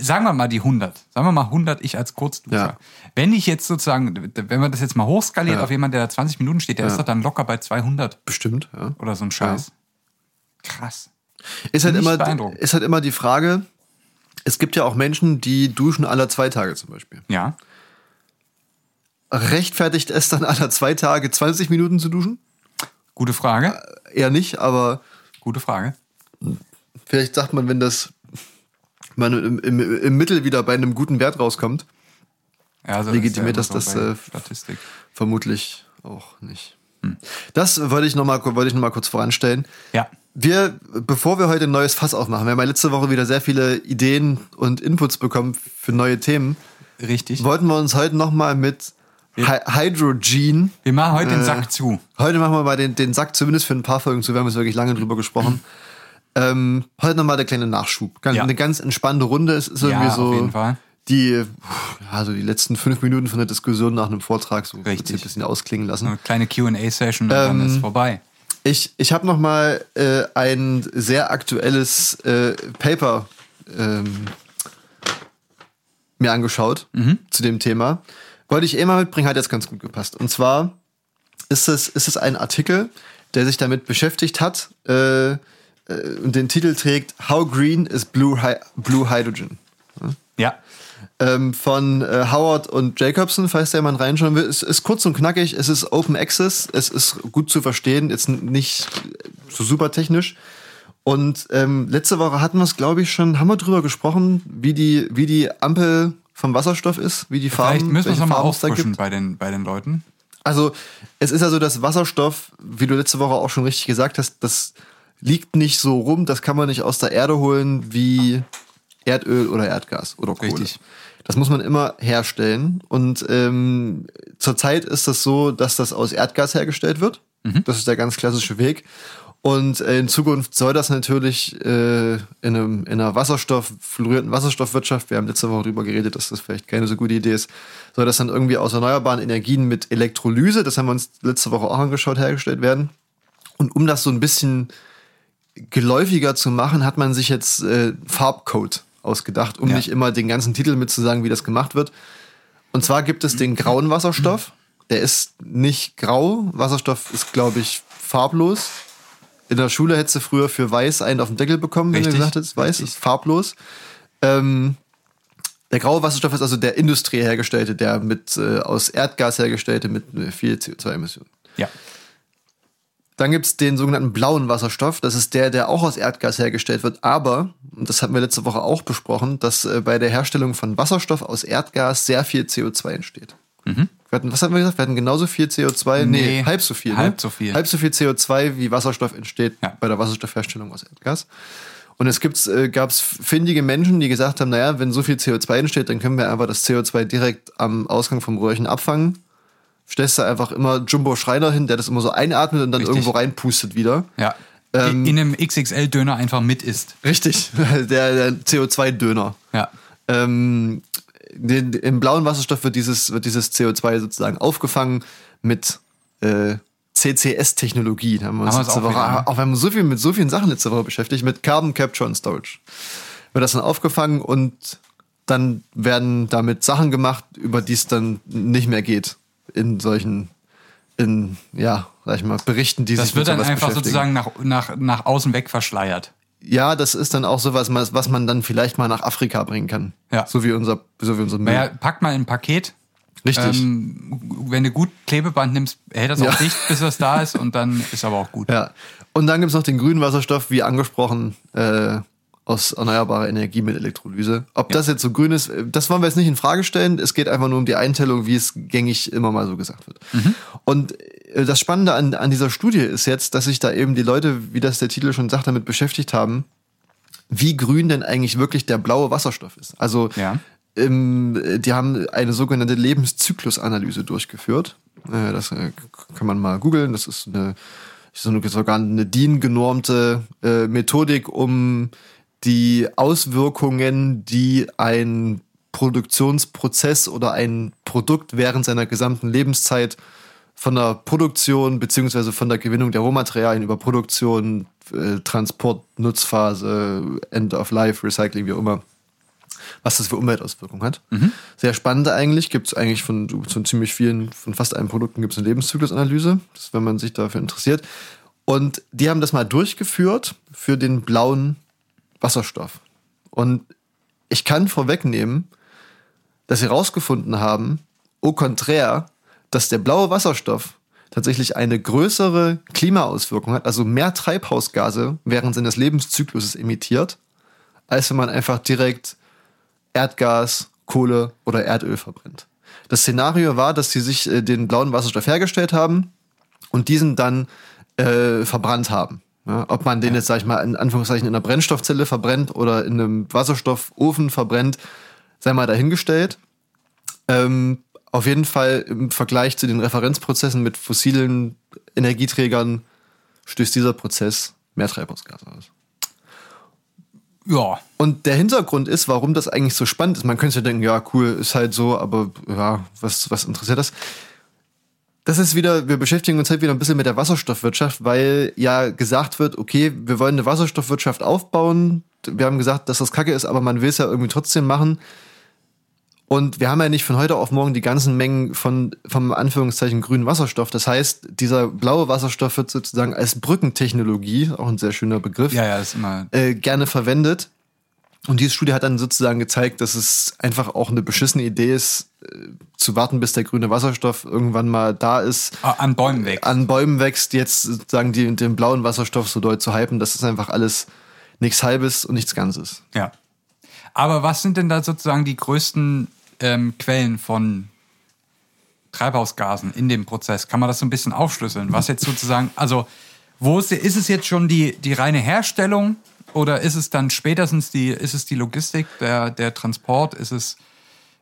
sagen wir mal die 100. Sagen wir mal 100, ich als Kurzduscher.
Ja.
Wenn ich jetzt sozusagen, wenn man das jetzt mal hochskaliert
Ja.
auf jemanden, der da 20 Minuten steht, der ist doch dann locker bei 200
Bestimmt, ja.
oder so ein Scheiß. Krass.
Ist halt, immer, ist halt immer die Frage, es gibt ja auch Menschen, die duschen alle zwei Tage zum Beispiel.
Ja.
Rechtfertigt es dann alle zwei Tage 20 Minuten zu duschen?
Gute Frage.
Eher nicht, aber
Gute Frage.
vielleicht sagt man, wenn das man im, im, im Mittel wieder bei einem guten Wert rauskommt,
Ja, also
Legitimiert das das, äh,
Statistik.
vermutlich auch nicht. Das wollte ich nochmal wollte ich noch mal kurz voranstellen.
Ja.
Wir, bevor wir heute ein neues Fass aufmachen, wir haben ja letzte Woche wieder sehr viele Ideen und Inputs bekommen für neue Themen,
Richtig.
wollten wir uns heute nochmal mit Hy Hydrogen
Wir machen heute den
Äh,
Sack zu.
Heute machen wir mal den, den Sack zumindest für ein paar Folgen zu. Wir haben jetzt wirklich lange drüber gesprochen. Ähm, heute nochmal der kleine Nachschub. Ganz,
Ja.
Eine ganz entspannte Runde. Es ist irgendwie
Ja,
so
auf jeden Fall.
die, ja, so die letzten fünf Minuten von der Diskussion nach einem Vortrag so
Richtig.
ein bisschen ausklingen lassen.
Eine kleine QA-Session und dann
Ähm,
ist vorbei.
Ich, ich habe nochmal äh, ein sehr aktuelles äh, Paper ähm, mir angeschaut zu dem Thema. Wollte ich eh mal mitbringen, hat jetzt ganz gut gepasst. Und zwar ist es, ist es ein Artikel, der sich damit beschäftigt hat äh, äh, und den Titel trägt How Green is Blue, Hy Blue Hydrogen?
Ja.
ähm, von äh, Howard und Jacobson, falls der jemand reinschauen will. Es ist kurz und knackig, es ist Open Access, es ist gut zu verstehen, jetzt nicht so super technisch. Und ähm, letzte Woche hatten wir es, glaube ich, schon, haben wir drüber gesprochen, wie die, wie die Ampel vom Wasserstoff ist, wie die Farben,
Vielleicht müssen wir es nochmal auffrischen bei den, bei den Leuten.
Also es ist ja so, dass Wasserstoff, wie du letzte Woche auch schon richtig gesagt hast, das liegt nicht so rum, das kann man nicht aus der Erde holen wie Erdöl oder Erdgas oder Kohle.
Richtig.
Das muss man immer herstellen. Und ähm, zurzeit ist das so, dass das aus Erdgas hergestellt wird. Das ist der ganz klassische Weg. Und äh, in Zukunft soll das natürlich äh, in, einem, in einer Wasserstoff, fluorierten Wasserstoffwirtschaft, wir haben letzte Woche darüber geredet, dass das vielleicht keine so gute Idee ist, soll das dann irgendwie aus erneuerbaren Energien mit Elektrolyse, das haben wir uns letzte Woche auch angeschaut, hergestellt werden. Und um das so ein bisschen geläufiger zu machen, hat man sich jetzt äh, Farbcode ausgedacht, um
Ja.
nicht immer den ganzen Titel mitzusagen, wie das gemacht wird. Und zwar gibt es den grauen Wasserstoff. Der ist nicht grau. Wasserstoff ist, glaube ich, farblos. In der Schule hättest du früher für weiß einen auf den Deckel bekommen, wenn du
Richtig,
gesagt hättest, weiß
richtig.
ist farblos. Ähm, der graue Wasserstoff ist also der industriell hergestellte, der mit äh, aus Erdgas hergestellte mit äh, viel CO2-Emissionen.
Ja.
Dann gibt's den sogenannten blauen Wasserstoff. Das ist der, der auch aus Erdgas hergestellt wird. Aber, und das hatten wir letzte Woche auch besprochen, dass äh, bei der Herstellung von Wasserstoff aus Erdgas sehr viel CO2 entsteht. Wir hatten, was hatten wir gesagt? Wir hatten genauso viel CO2? Nee,
Nee,
halb so viel.
halb
ne?
so viel.
Halb so viel CO2, wie Wasserstoff entsteht
Ja.
bei der Wasserstoffherstellung aus Erdgas. Und es gibt's, äh, gab es findige Menschen, die gesagt haben, naja, wenn so viel CO2 entsteht, dann können wir einfach das CO2 direkt am Ausgang vom Röhrchen abfangen. Stellst du einfach immer Jumbo Schreiner hin, der das immer so einatmet und dann
Richtig.
irgendwo reinpustet wieder.
Ja.
Ähm,
in einem XXL-Döner einfach mit isst.
Richtig, der, der CO2-Döner.
Ja.
Ähm, den, Im blauen Wasserstoff wird dieses, wird dieses CO2 sozusagen aufgefangen mit äh, CCS-Technologie. Da haben wir uns
Haben wir
letzte
auch
Woche,
wieder, ne?
auch wir haben uns so viel mit so vielen Sachen letzte Woche beschäftigt, mit Carbon Capture and Storage. Wird das dann aufgefangen und dann werden damit Sachen gemacht, über die es dann nicht mehr geht in solchen, in, ja, sag ich mal, Berichten, die
Das
sich
wird
mit
dann einfach sozusagen nach, nach, nach außen weg verschleiert.
Ja, das ist dann auch sowas, was man dann vielleicht mal nach Afrika bringen kann.
Ja.
So wie unser, so wie unser Müll.
Naja, pack mal in ein Paket.
Richtig.
Ähm, wenn du gut Klebeband nimmst, hält das
Ja.
auch dicht, bis das da ist und dann ist aber auch gut.
Ja. Und dann gibt's noch den grünen Wasserstoff, wie angesprochen, äh, aus erneuerbarer Energie mit Elektrolyse. Ob das jetzt so grün ist, äh, das wollen wir jetzt nicht in Frage stellen. Es geht einfach nur um die Einteilung, wie es gängig immer mal so gesagt wird. Und äh, das Spannende an, an dieser Studie ist jetzt, dass sich da eben die Leute, wie das der Titel schon sagt, damit beschäftigt haben, wie grün denn eigentlich wirklich der blaue Wasserstoff ist. Also
Ja.
ähm, die haben eine sogenannte Lebenszyklusanalyse durchgeführt. Äh, das äh, kann man mal googeln. Das ist eine so eine, sogar eine DIN-genormte äh, Methodik, um die Auswirkungen, die ein Produktionsprozess oder ein Produkt während seiner gesamten Lebenszeit von der Produktion beziehungsweise von der Gewinnung der Rohmaterialien über Produktion, äh, Transport, Nutzphase, End of Life, Recycling, wie auch immer, was das für Umweltauswirkungen hat. Sehr spannend eigentlich. Gibt es eigentlich von, von ziemlich vielen, von fast allen Produkten gibt es eine Lebenszyklusanalyse, das, wenn man sich dafür interessiert. Und die haben das mal durchgeführt für den blauen Wasserstoff. Und ich kann vorwegnehmen, dass sie herausgefunden haben, au contraire, dass der blaue Wasserstoff tatsächlich eine größere Klimaauswirkung hat, also mehr Treibhausgase während seines Lebenszykluses emittiert, als wenn man einfach direkt Erdgas, Kohle oder Erdöl verbrennt. Das Szenario war, dass sie sich äh, den blauen Wasserstoff hergestellt haben und diesen dann äh, verbrannt haben. Ja, ob man den jetzt, sag ich mal, in Anführungszeichen in einer Brennstoffzelle verbrennt oder in einem Wasserstoffofen verbrennt, sei mal dahingestellt. Ähm, auf jeden Fall im Vergleich zu den Referenzprozessen mit fossilen Energieträgern stößt dieser Prozess mehr Treibhausgase aus.
Ja,
Und der Hintergrund ist, warum das eigentlich so spannend ist. Man könnte ja denken, ja, cool, ist halt so, aber ja, was, was interessiert das? Das ist wieder, wir beschäftigen uns halt wieder ein bisschen mit der Wasserstoffwirtschaft, weil ja gesagt wird, okay, wir wollen eine Wasserstoffwirtschaft aufbauen. Wir haben gesagt, dass das kacke ist, aber man will es ja irgendwie trotzdem machen. Und wir haben ja nicht von heute auf morgen die ganzen Mengen von, vom Anführungszeichen grünen Wasserstoff. Das heißt, dieser blaue Wasserstoff wird sozusagen als Brückentechnologie, auch ein sehr schöner Begriff,
ja, ja, ist immer.
äh, gerne verwendet. Und diese Studie hat dann sozusagen gezeigt, dass es einfach auch eine beschissene Idee ist, äh, zu warten, bis der grüne Wasserstoff irgendwann mal da ist,
Ah, An Bäumen weg.
an Bäumen wächst, jetzt sozusagen die, den blauen Wasserstoff so doll zu hypen. Das ist einfach alles nichts Halbes und nichts Ganzes.
Ja. Aber was sind denn da sozusagen die größten ähm, Quellen von Treibhausgasen in dem Prozess? Kann man das so ein bisschen aufschlüsseln? Was jetzt sozusagen, also wo ist, ist es jetzt schon die, die reine Herstellung oder ist es dann spätestens die, ist es die Logistik, der, der Transport, ist es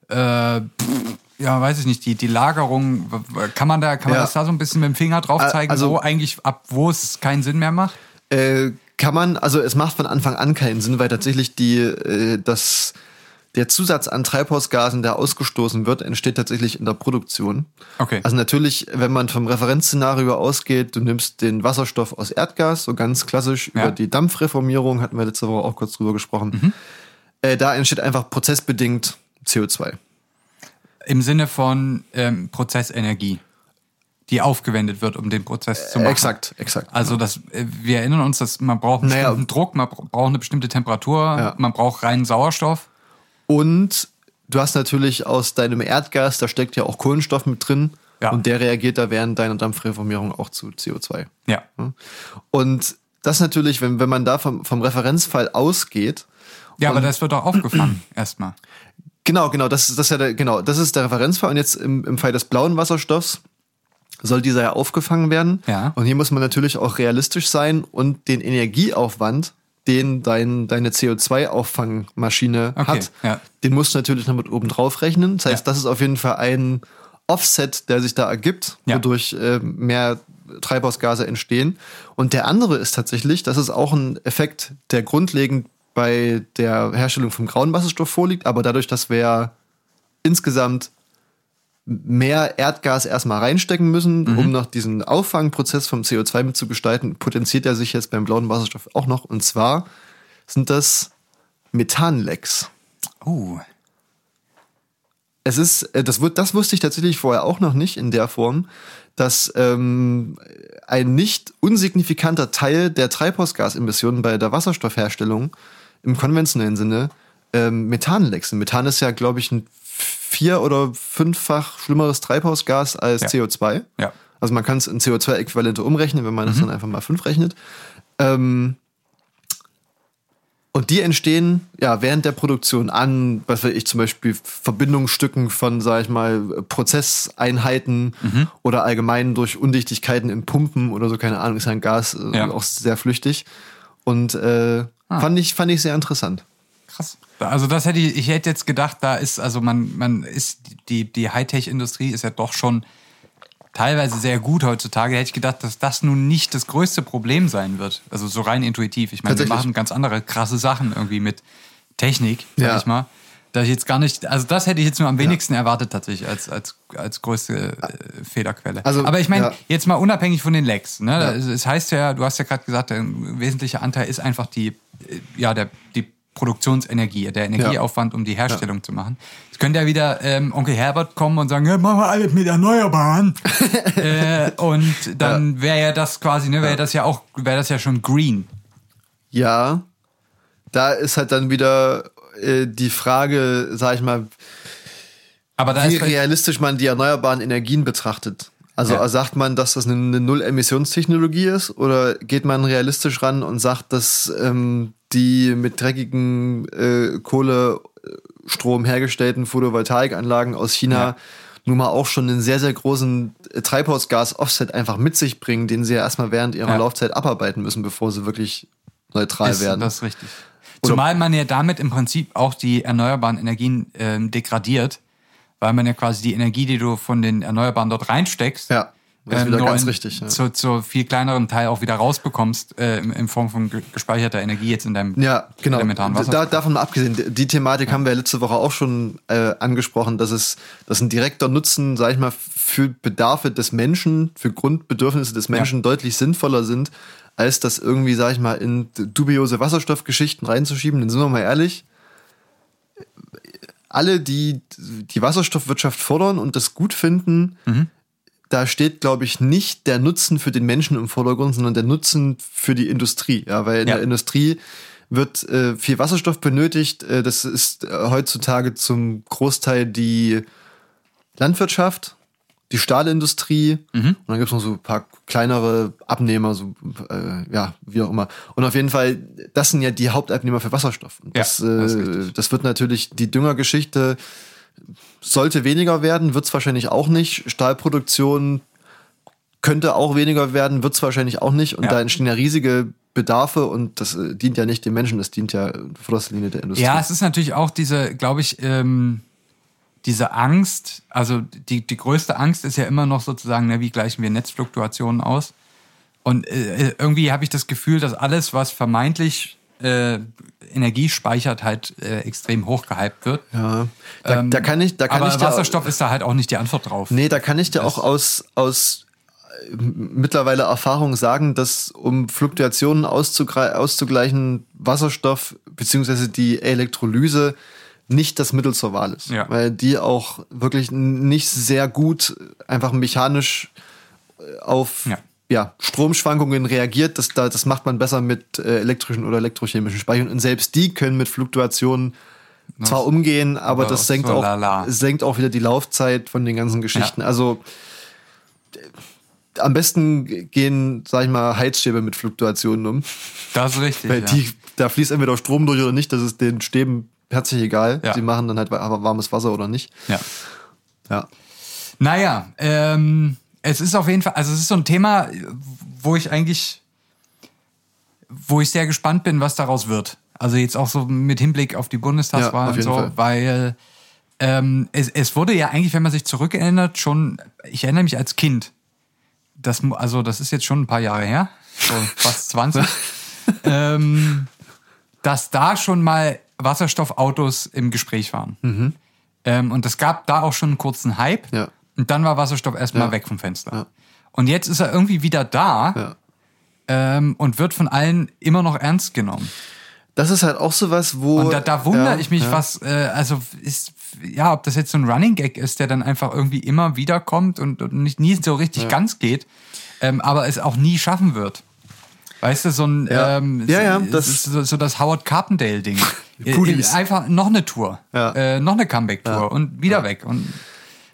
äh, pff, ja, weiß ich nicht, die, die Lagerung, kann man da, kann man
Ja.
das da so ein bisschen mit dem Finger drauf
Ä-
zeigen,
also-
wo eigentlich, ab wo es keinen Sinn mehr macht?
Äh, kann man, also es macht von Anfang an keinen Sinn, weil tatsächlich die, äh, das, der Zusatz an Treibhausgasen, der ausgestoßen wird, entsteht tatsächlich in der Produktion.
Okay.
Also natürlich, wenn man vom Referenzszenario ausgeht, du nimmst den Wasserstoff aus Erdgas, so ganz klassisch
Ja.
über die Dampfreformierung, hatten wir letzte Woche auch kurz drüber gesprochen. Äh, da entsteht einfach prozessbedingt CO2.
Im Sinne von ähm, Prozessenergie, die aufgewendet wird, um den Prozess zu machen.
Exakt, exakt.
Also das, äh, wir erinnern uns, dass man braucht einen
Naja.
bestimmten Druck, man bra- braucht eine bestimmte Temperatur,
Ja.
man braucht reinen Sauerstoff.
Und du hast natürlich aus deinem Erdgas, da steckt ja auch Kohlenstoff mit drin.
Ja.
Und der reagiert da während deiner Dampfreformierung auch zu CO2.
Ja.
Und das natürlich, wenn, wenn man da vom, vom Referenzfall ausgeht,
Ja, aber das wird auch aufgefangen erstmal.
Genau, genau, das, ist- das, ist ja der, genau, das ist der Referenzfall. Und jetzt im, im Fall des blauen Wasserstoffs soll dieser ja aufgefangen werden.
Ja.
Und hier muss man natürlich auch realistisch sein und den Energieaufwand, den dein, deine CO2-Auffangmaschine
Okay,
hat,
ja.
den musst du natürlich noch mit oben drauf rechnen. Das heißt,
Ja.
das ist auf jeden Fall ein Offset, der sich da ergibt, wodurch äh, mehr Treibhausgase entstehen. Und der andere ist tatsächlich, das ist auch ein Effekt, der grundlegend bei der Herstellung vom grauen Wasserstoff vorliegt, aber dadurch, dass wir insgesamt mehr Erdgas erstmal reinstecken müssen,
Mhm.
um noch diesen Auffangprozess vom CO2 mitzugestalten, potenziert er sich jetzt beim blauen Wasserstoff auch noch. Und zwar sind das Methanlecks.
Oh.
Es ist, äh, das, das wusste ich tatsächlich vorher auch noch nicht in der Form, dass ähm, ein nicht unsignifikanter Teil der Treibhausgasemissionen bei der Wasserstoffherstellung im konventionellen Sinne ähm, Methanlecks sind. Methan ist ja, glaube ich, ein vier- oder fünffach schlimmeres Treibhausgas als
Ja.
CO2.
Ja.
Also man kann es in CO2-Äquivalente umrechnen, wenn man das dann einfach mal fünf rechnet. Ähm, und die entstehen ja während der Produktion an, was weiß ich, zum Beispiel Verbindungsstücken von, sag ich mal, Prozesseinheiten oder allgemein durch Undichtigkeiten in Pumpen oder so, keine Ahnung, ist ein Gas äh,
Ja.
auch sehr flüchtig. Und äh, fand, ich, fand ich sehr interessant.
Krass. Also das hätte ich, ich hätte jetzt gedacht, da ist, also man, man ist, die, die Hightech-Industrie ist ja doch schon teilweise sehr gut heutzutage, hätte ich gedacht, dass das nun nicht das größte Problem sein wird. Also so rein intuitiv. Ich meine, wir machen ganz andere krasse Sachen irgendwie mit Technik, sag
Ja.
ich mal. Da ich jetzt gar nicht, also das hätte ich jetzt nur am wenigsten erwartet tatsächlich als, als, als größte äh, Fehlerquelle.
Also,
Aber ich meine,
ja.
jetzt mal unabhängig von den Lecks, ne?
Ja.
Es, heißt ja, du hast ja gerade gesagt, ein wesentlicher Anteil ist einfach die, äh, ja, der, die Produktionsenergie, der Energieaufwand, um die Herstellung zu machen. Jetzt könnte ja wieder ähm, Onkel Herbert kommen und sagen, ja, machen wir alles mit Erneuerbaren. äh, und dann wäre ja das quasi, ne, wäre das ja auch, wäre das ja schon green.
Ja, da ist halt dann wieder äh, die Frage, sag ich mal, wie
ist
realistisch man die erneuerbaren Energien betrachtet. Also
Ja.
sagt man, dass das eine, eine Null-Emissionstechnologie ist oder geht man realistisch ran und sagt, dass ähm, die mit dreckigen äh, Kohlestrom hergestellten Photovoltaikanlagen aus China
Ja.
nun mal auch schon einen sehr, sehr großen äh, Treibhausgas-Offset einfach mit sich bringen, den sie ja erstmal während ihrer
Ja.
Laufzeit abarbeiten müssen, bevor sie wirklich neutral
ist,
werden.
Das ist richtig. Zumal man ja damit im Prinzip auch die erneuerbaren Energien ähm, degradiert, weil man ja quasi die Energie, die du von den Erneuerbaren dort reinsteckst,
Ja, das ist wieder
nur
ganz
in-
richtig, ja.
Zu, zu viel kleineren Teil auch wieder rausbekommst, äh, in, in Form von ge- gespeicherter Energie jetzt in deinem
Ja, genau.
elementaren Wasser.
Da, davon mal abgesehen, die Thematik haben wir ja letzte Woche auch schon äh, angesprochen, dass es dass ein direkter Nutzen, sag ich mal, für Bedarfe des Menschen, für Grundbedürfnisse des Menschen deutlich sinnvoller sind, als das irgendwie, sag ich mal, in dubiose Wasserstoffgeschichten reinzuschieben. Denn sind wir mal ehrlich, alle, die die Wasserstoffwirtschaft fordern und das gut finden, da steht, glaube ich, nicht der Nutzen für den Menschen im Vordergrund, sondern der Nutzen für die Industrie. Ja, weil in
Ja.
der Industrie wird äh, viel Wasserstoff benötigt. Äh, das ist äh, heutzutage zum Großteil die Landwirtschaft, die Stahlindustrie und dann gibt es noch so ein paar kleinere Abnehmer, so äh, ja, wie auch immer. Und auf jeden Fall, das sind ja die Hauptabnehmer für Wasserstoff. Und
Ja,
das,
das ist
äh, das wird natürlich die Düngergeschichte sollte weniger werden, wird es wahrscheinlich auch nicht. Stahlproduktion könnte auch weniger werden, wird es wahrscheinlich auch nicht. Und
Ja.
da entstehen ja riesige Bedarfe und das äh, dient ja nicht den Menschen, das dient ja in vorderster Linie der Industrie.
Ja, es ist natürlich auch diese, glaube ich, ähm, diese Angst, also die, die größte Angst ist ja immer noch sozusagen, ne, wie gleichen wir Netzfluktuationen aus? Und äh, irgendwie habe ich das Gefühl, dass alles, was vermeintlich äh, Energie speichert, halt äh, extrem hoch gehypt wird.
ja. Da, da kann ich, da kann
Ähm, Aber
ich
Wasserstoff ist da halt auch nicht die Antwort drauf.
Nee, da kann ich dir auch aus, aus äh, mittlerweile Erfahrung sagen, dass um Fluktuationen auszugleichen, Wasserstoff beziehungsweise die Elektrolyse nicht das Mittel zur Wahl ist.
Ja.
Weil die auch wirklich nicht sehr gut einfach mechanisch äh, auf
Ja.
ja. Stromschwankungen reagiert. Das, da, das macht man besser mit äh, elektrischen oder elektrochemischen Speichern. Und selbst die können mit Fluktuationen zwar umgehen, aber, das senkt
so
auch, senkt auch wieder die Laufzeit von den ganzen Geschichten.
Ja.
Also äh, am besten gehen, sag ich mal, Heizstäbe mit Fluktuationen um.
Das ist richtig.
Weil
ja.
die, da fließt entweder Strom durch oder nicht, das ist den Stäben herzlich egal.
Ja.
Die machen dann halt warmes Wasser oder nicht.
ja.
Ja.
Naja, ähm, es ist auf jeden Fall, also es ist so ein Thema, wo ich eigentlich, wo ich sehr gespannt bin, was daraus wird. Also jetzt auch so mit Hinblick auf die Bundestagswahl
Ja, auf
und so,
Fall.
weil ähm, es, es wurde ja eigentlich, wenn man sich zurückerinnert, schon, ich erinnere mich als Kind, das, also das ist jetzt schon ein paar Jahre her, so fast 20, ähm, dass da schon mal Wasserstoffautos im Gespräch waren. Ähm, und es gab da auch schon einen kurzen Hype.
Ja.
Und dann war Wasserstoff erstmal
Ja.
weg vom Fenster.
Ja.
Und jetzt ist er irgendwie wieder da ähm, und wird von allen immer noch ernst genommen.
Das ist halt auch sowas, wo.
Und da, da wundere ich mich, was, äh, also ist, ja, ob das jetzt so ein Running Gag ist, der dann einfach irgendwie immer wieder kommt und, und nicht nie so richtig ganz geht, ähm, aber es auch nie schaffen wird. Weißt du, so ein
Ja.
ähm,
Ja, ja,
das so, so das Howard Carpendale-Ding.
Pullis.
Äh, Einfach noch eine Tour.
Ja.
Äh, noch eine Comeback-Tour und wieder weg. Und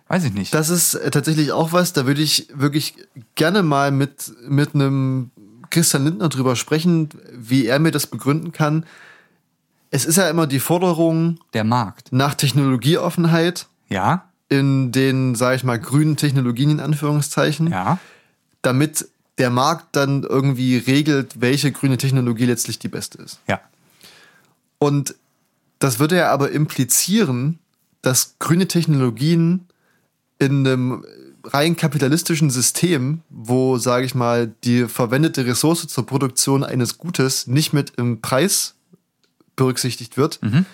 weiß ich nicht.
Das ist äh, tatsächlich auch was, da würde ich wirklich gerne mal mit, mit einem Christian Lindner drüber sprechen, wie er mir das begründen kann. Es ist ja immer die Forderung
Der Markt.
nach Technologieoffenheit
Ja,
in den, sage ich mal, grünen Technologien in Anführungszeichen,
ja.
damit der Markt dann irgendwie regelt, welche grüne Technologie letztlich die beste ist.
Ja.
Und das würde ja aber implizieren, dass grüne Technologien in einem rein kapitalistischen System, wo, sage ich mal, die verwendete Ressource zur Produktion eines Gutes nicht mit im Preis berücksichtigt wird,
Mhm.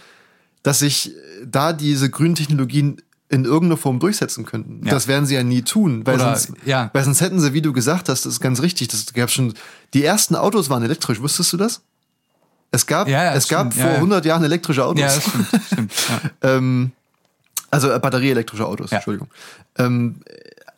dass sich da diese grünen Technologien in irgendeiner Form durchsetzen könnten.
Ja.
Das werden sie ja nie tun, weil,
Oder-
sonst,
ja.
weil sonst hätten sie, wie du gesagt hast, das ist ganz richtig, das gab schon, die ersten Autos waren elektrisch, wusstest du das? Es gab,
Ja, ja,
es gab
stimmt.
Vor
ja.
100 Jahren elektrische Autos.
Ja, das stimmt. stimmt.
Ähm, also äh, batterieelektrische Autos. Entschuldigung. Ähm,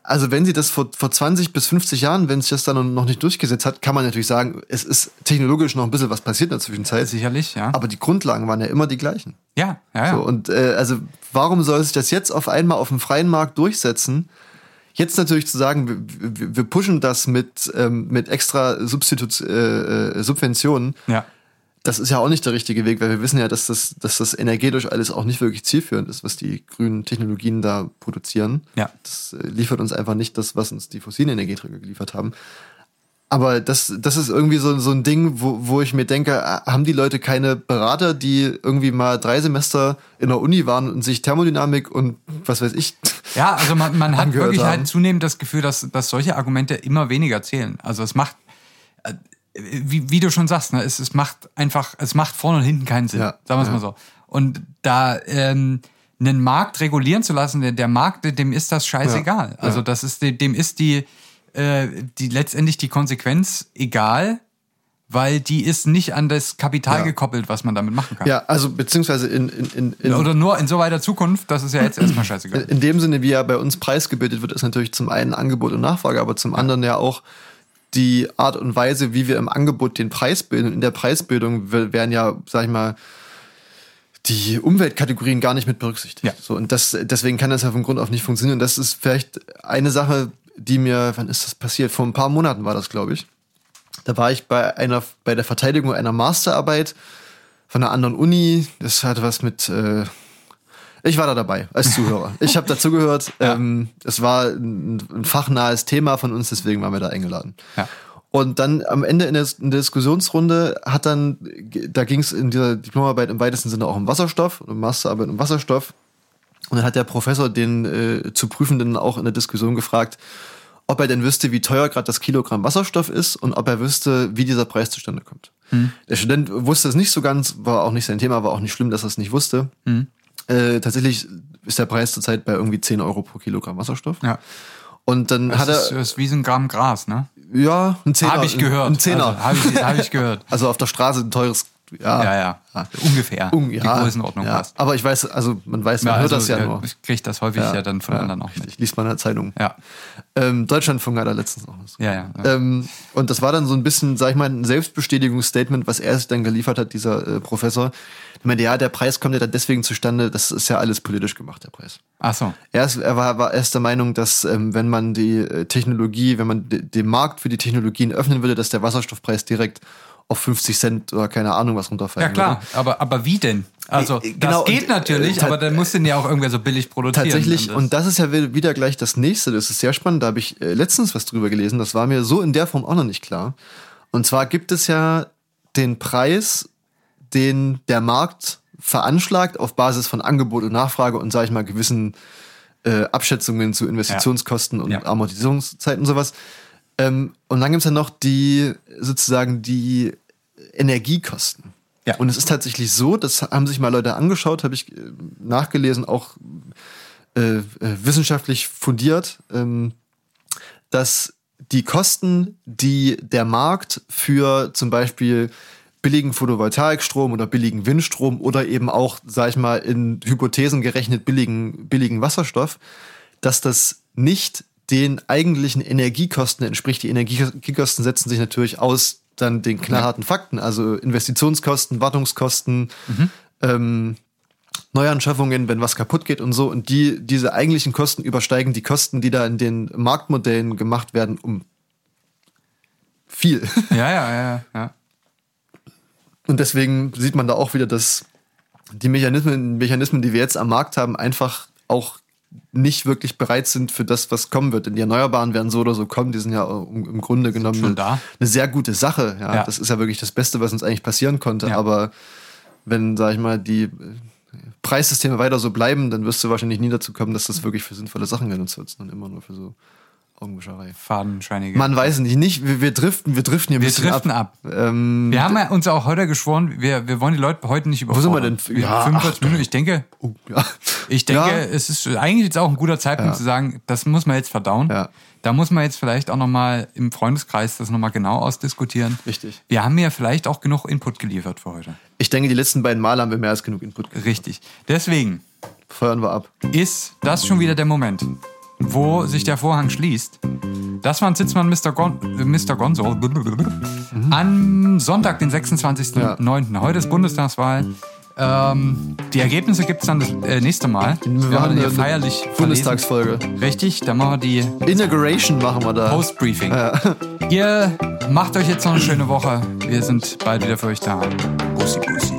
also wenn sie das vor, vor 20 bis 50 Jahren, wenn sich das dann noch nicht durchgesetzt hat, kann man natürlich sagen, es ist technologisch noch ein bisschen was passiert in der Zwischenzeit.
Sicherlich, ja.
Aber die Grundlagen waren ja immer die gleichen.
ja, ja, ja.
So, und äh, also warum soll sich das jetzt auf einmal auf dem freien Markt durchsetzen? Jetzt natürlich zu sagen, wir, wir, pushen das mit, ähm, mit extra Substitut äh, äh, Subventionen,
ja.
Das ist ja auch nicht der richtige Weg, weil wir wissen ja, dass das, dass das energetisch alles auch nicht wirklich zielführend ist, was die grünen Technologien da produzieren.
Ja.
Das äh, liefert uns einfach nicht das, was uns die fossilen Energieträger geliefert haben. Aber das, das ist irgendwie so, so ein Ding, wo, wo ich mir denke, äh, haben die Leute keine Berater, die irgendwie mal drei Semester in der Uni waren und sich Thermodynamik und was weiß ich.
Ja, also man, man hat wirklich
haben.
halt zunehmend das Gefühl, dass, dass solche Argumente immer weniger zählen. Also es macht, äh, wie, wie du schon sagst, ne, es, es macht einfach, es macht vorne und hinten keinen Sinn.
Ja,
sagen wir es
ja.
mal so. Und da ähm, einen Markt regulieren zu lassen, der, der Markt, dem ist das scheißegal.
Ja,
Also
ja.
das ist, dem ist die, äh, die letztendlich die Konsequenz egal, weil die ist nicht an das Kapital
Ja.
gekoppelt, was man damit machen kann.
Ja, also beziehungsweise in, in, in, in,
Oder nur in so weiter Zukunft, das ist ja jetzt erstmal scheißegal.
In dem Sinne, wie er bei uns preisgebildet wird, ist natürlich zum einen Angebot und Nachfrage, aber zum anderen ja auch die Art und Weise, wie wir im Angebot den Preis bilden. In der Preisbildung werden ja, sag ich mal, die Umweltkategorien gar nicht mit berücksichtigt.
Ja.
So, und das, deswegen kann das ja vom Grund auf nicht funktionieren. Das ist vielleicht eine Sache, die mir, wann ist das passiert? Vor ein paar Monaten war das, glaube ich. Da war ich bei einer, bei der Verteidigung einer Masterarbeit von einer anderen Uni. Das hatte was mit, äh, ich war da dabei als Zuhörer. Ich habe dazugehört. Ähm, es war ein, ein fachnahes Thema von uns, deswegen waren wir da eingeladen.
Ja.
Und dann am Ende in der, in der Diskussionsrunde hat dann, da ging es in dieser Diplomarbeit im weitesten Sinne auch um Wasserstoff, um Masterarbeit um Wasserstoff. Und dann hat der Professor den äh, zu Prüfenden auch in der Diskussion gefragt, ob er denn wüsste, wie teuer gerade das Kilogramm Wasserstoff ist und ob er wüsste, wie dieser Preis zustande kommt. Der Student wusste es nicht so ganz, war auch nicht sein Thema, war auch nicht schlimm, dass er es nicht wusste. Äh, tatsächlich ist der Preis zurzeit bei irgendwie 10 Euro pro Kilogramm Wasserstoff.
Ja.
Und dann
Das
hat er,
ist, das ist wie so ein Gramm Gras, ne?
ja, ein Zehner.
Habe ich gehört.
Ein Zehner.
Also, Habe ich, hab ich gehört.
Also auf der Straße ein teures, ja.
Ja, ja.
Ja.
Ungefähr.
Un-
Die
ja,
Größenordnung
ja.
passt.
Aber ich weiß, also man weiß, man
Ja,
hört
also,
das ja nur.
Ich kriege das häufig ja, dann von anderen auch mit.
Liest man in der Zeitung.
Ja.
Ähm, Deutschlandfunk hat da letztens noch was.
Ja, ja.
Ähm, und das war dann so ein bisschen, sag ich mal, ein Selbstbestätigungsstatement, was er sich dann geliefert hat, dieser äh, Professor. Ich meine, ja, der Preis kommt ja dann deswegen zustande, das ist ja alles politisch gemacht, der Preis.
Ach so.
Er, ist, er war, war erst der Meinung, dass ähm, wenn man die äh, Technologie, wenn man de- den Markt für die Technologien öffnen würde, dass der Wasserstoffpreis direkt auf 50 Cent oder keine Ahnung was runterfallen
Ja, klar. Aber, aber wie denn? Also,
Äh,
das
genau,
geht
und,
natürlich,
äh,
aber dann muss den ja auch irgendwer so billig produzieren.
Tatsächlich,
das-
und das ist ja wi- wieder gleich das nächste, das ist sehr spannend, da habe ich äh, letztens was drüber gelesen, das war mir so in der Form auch noch nicht klar. Und zwar gibt es ja den Preis, den der Markt veranschlagt auf Basis von Angebot und Nachfrage und, sage ich mal, gewissen äh, Abschätzungen zu Investitionskosten und
Ja.
Amortisierungszeiten und sowas. Ähm, und dann gibt's ja noch die, sozusagen die Energiekosten.
Ja.
Und es ist tatsächlich so, das haben sich mal Leute angeschaut, habe ich äh, nachgelesen, auch äh, äh, wissenschaftlich fundiert, ähm, dass die Kosten, die der Markt für zum Beispiel billigen Photovoltaikstrom oder billigen Windstrom oder eben auch, sag ich mal, in Hypothesen gerechnet billigen, billigen Wasserstoff, dass das nicht den eigentlichen Energiekosten entspricht. Die Energiekosten setzen sich natürlich aus dann den knallharten Fakten, also Investitionskosten, Wartungskosten, ähm, Neuanschaffungen, wenn was kaputt geht und so. Und die, diese eigentlichen Kosten übersteigen die Kosten, die da in den Marktmodellen gemacht werden, um viel.
ja, ja, ja, ja.
Und deswegen sieht man da auch wieder, dass die Mechanismen, Mechanismen, die wir jetzt am Markt haben, einfach auch nicht wirklich bereit sind für das, was kommen wird. Denn die Erneuerbaren werden so oder so kommen. Die sind ja im im Grunde genommen eine, eine sehr gute Sache. Ja,
Ja.
Das ist ja wirklich das Beste, was uns eigentlich passieren konnte.
Ja.
Aber wenn, sag ich mal, die Preissysteme weiter so bleiben, dann wirst du wahrscheinlich nie dazu kommen, dass das wirklich für sinnvolle Sachen genutzt wird, sondern immer nur für so Augenwischerei.
Fadenscheinige.
Man weiß nicht, nicht wir, wir driften, wir driften hier ein
wir
bisschen
driften ab.
Ähm,
Wir haben ja uns auch heute geschworen, wir, wir wollen die Leute heute nicht
sind
überfordern.
wir denn? Ja,
45
ach,
Minuten. Ich denke,
oh, ja.
ich denke,
Ja.
es ist eigentlich jetzt auch ein guter Zeitpunkt
Ja.
zu sagen, das muss man jetzt verdauen.
Ja.
Da muss man jetzt vielleicht auch nochmal im Freundeskreis das nochmal genau ausdiskutieren.
Richtig.
Wir haben ja vielleicht auch genug Input geliefert für heute.
Ich denke, die letzten beiden Male haben wir mehr als genug Input gegeben.
Richtig. Deswegen
Feuern wir ab.
ist das schon wieder der Moment, wo sich der Vorhang schließt. Das war ein Sitzmann Mr. Gon äh, Mr. Gonzo. Am Sonntag, den 26.09. Heute ist Bundestagswahl. Ähm, die Ergebnisse gibt es dann das äh, nächste Mal. Wir werden hier feierlich verlesen.
Bundestagsfolge.
Richtig, dann machen wir die
Inauguration machen wir da.
Post-Briefing. Ihr macht euch jetzt noch eine schöne Woche. Wir sind bald wieder für euch da. Bussi, bussi.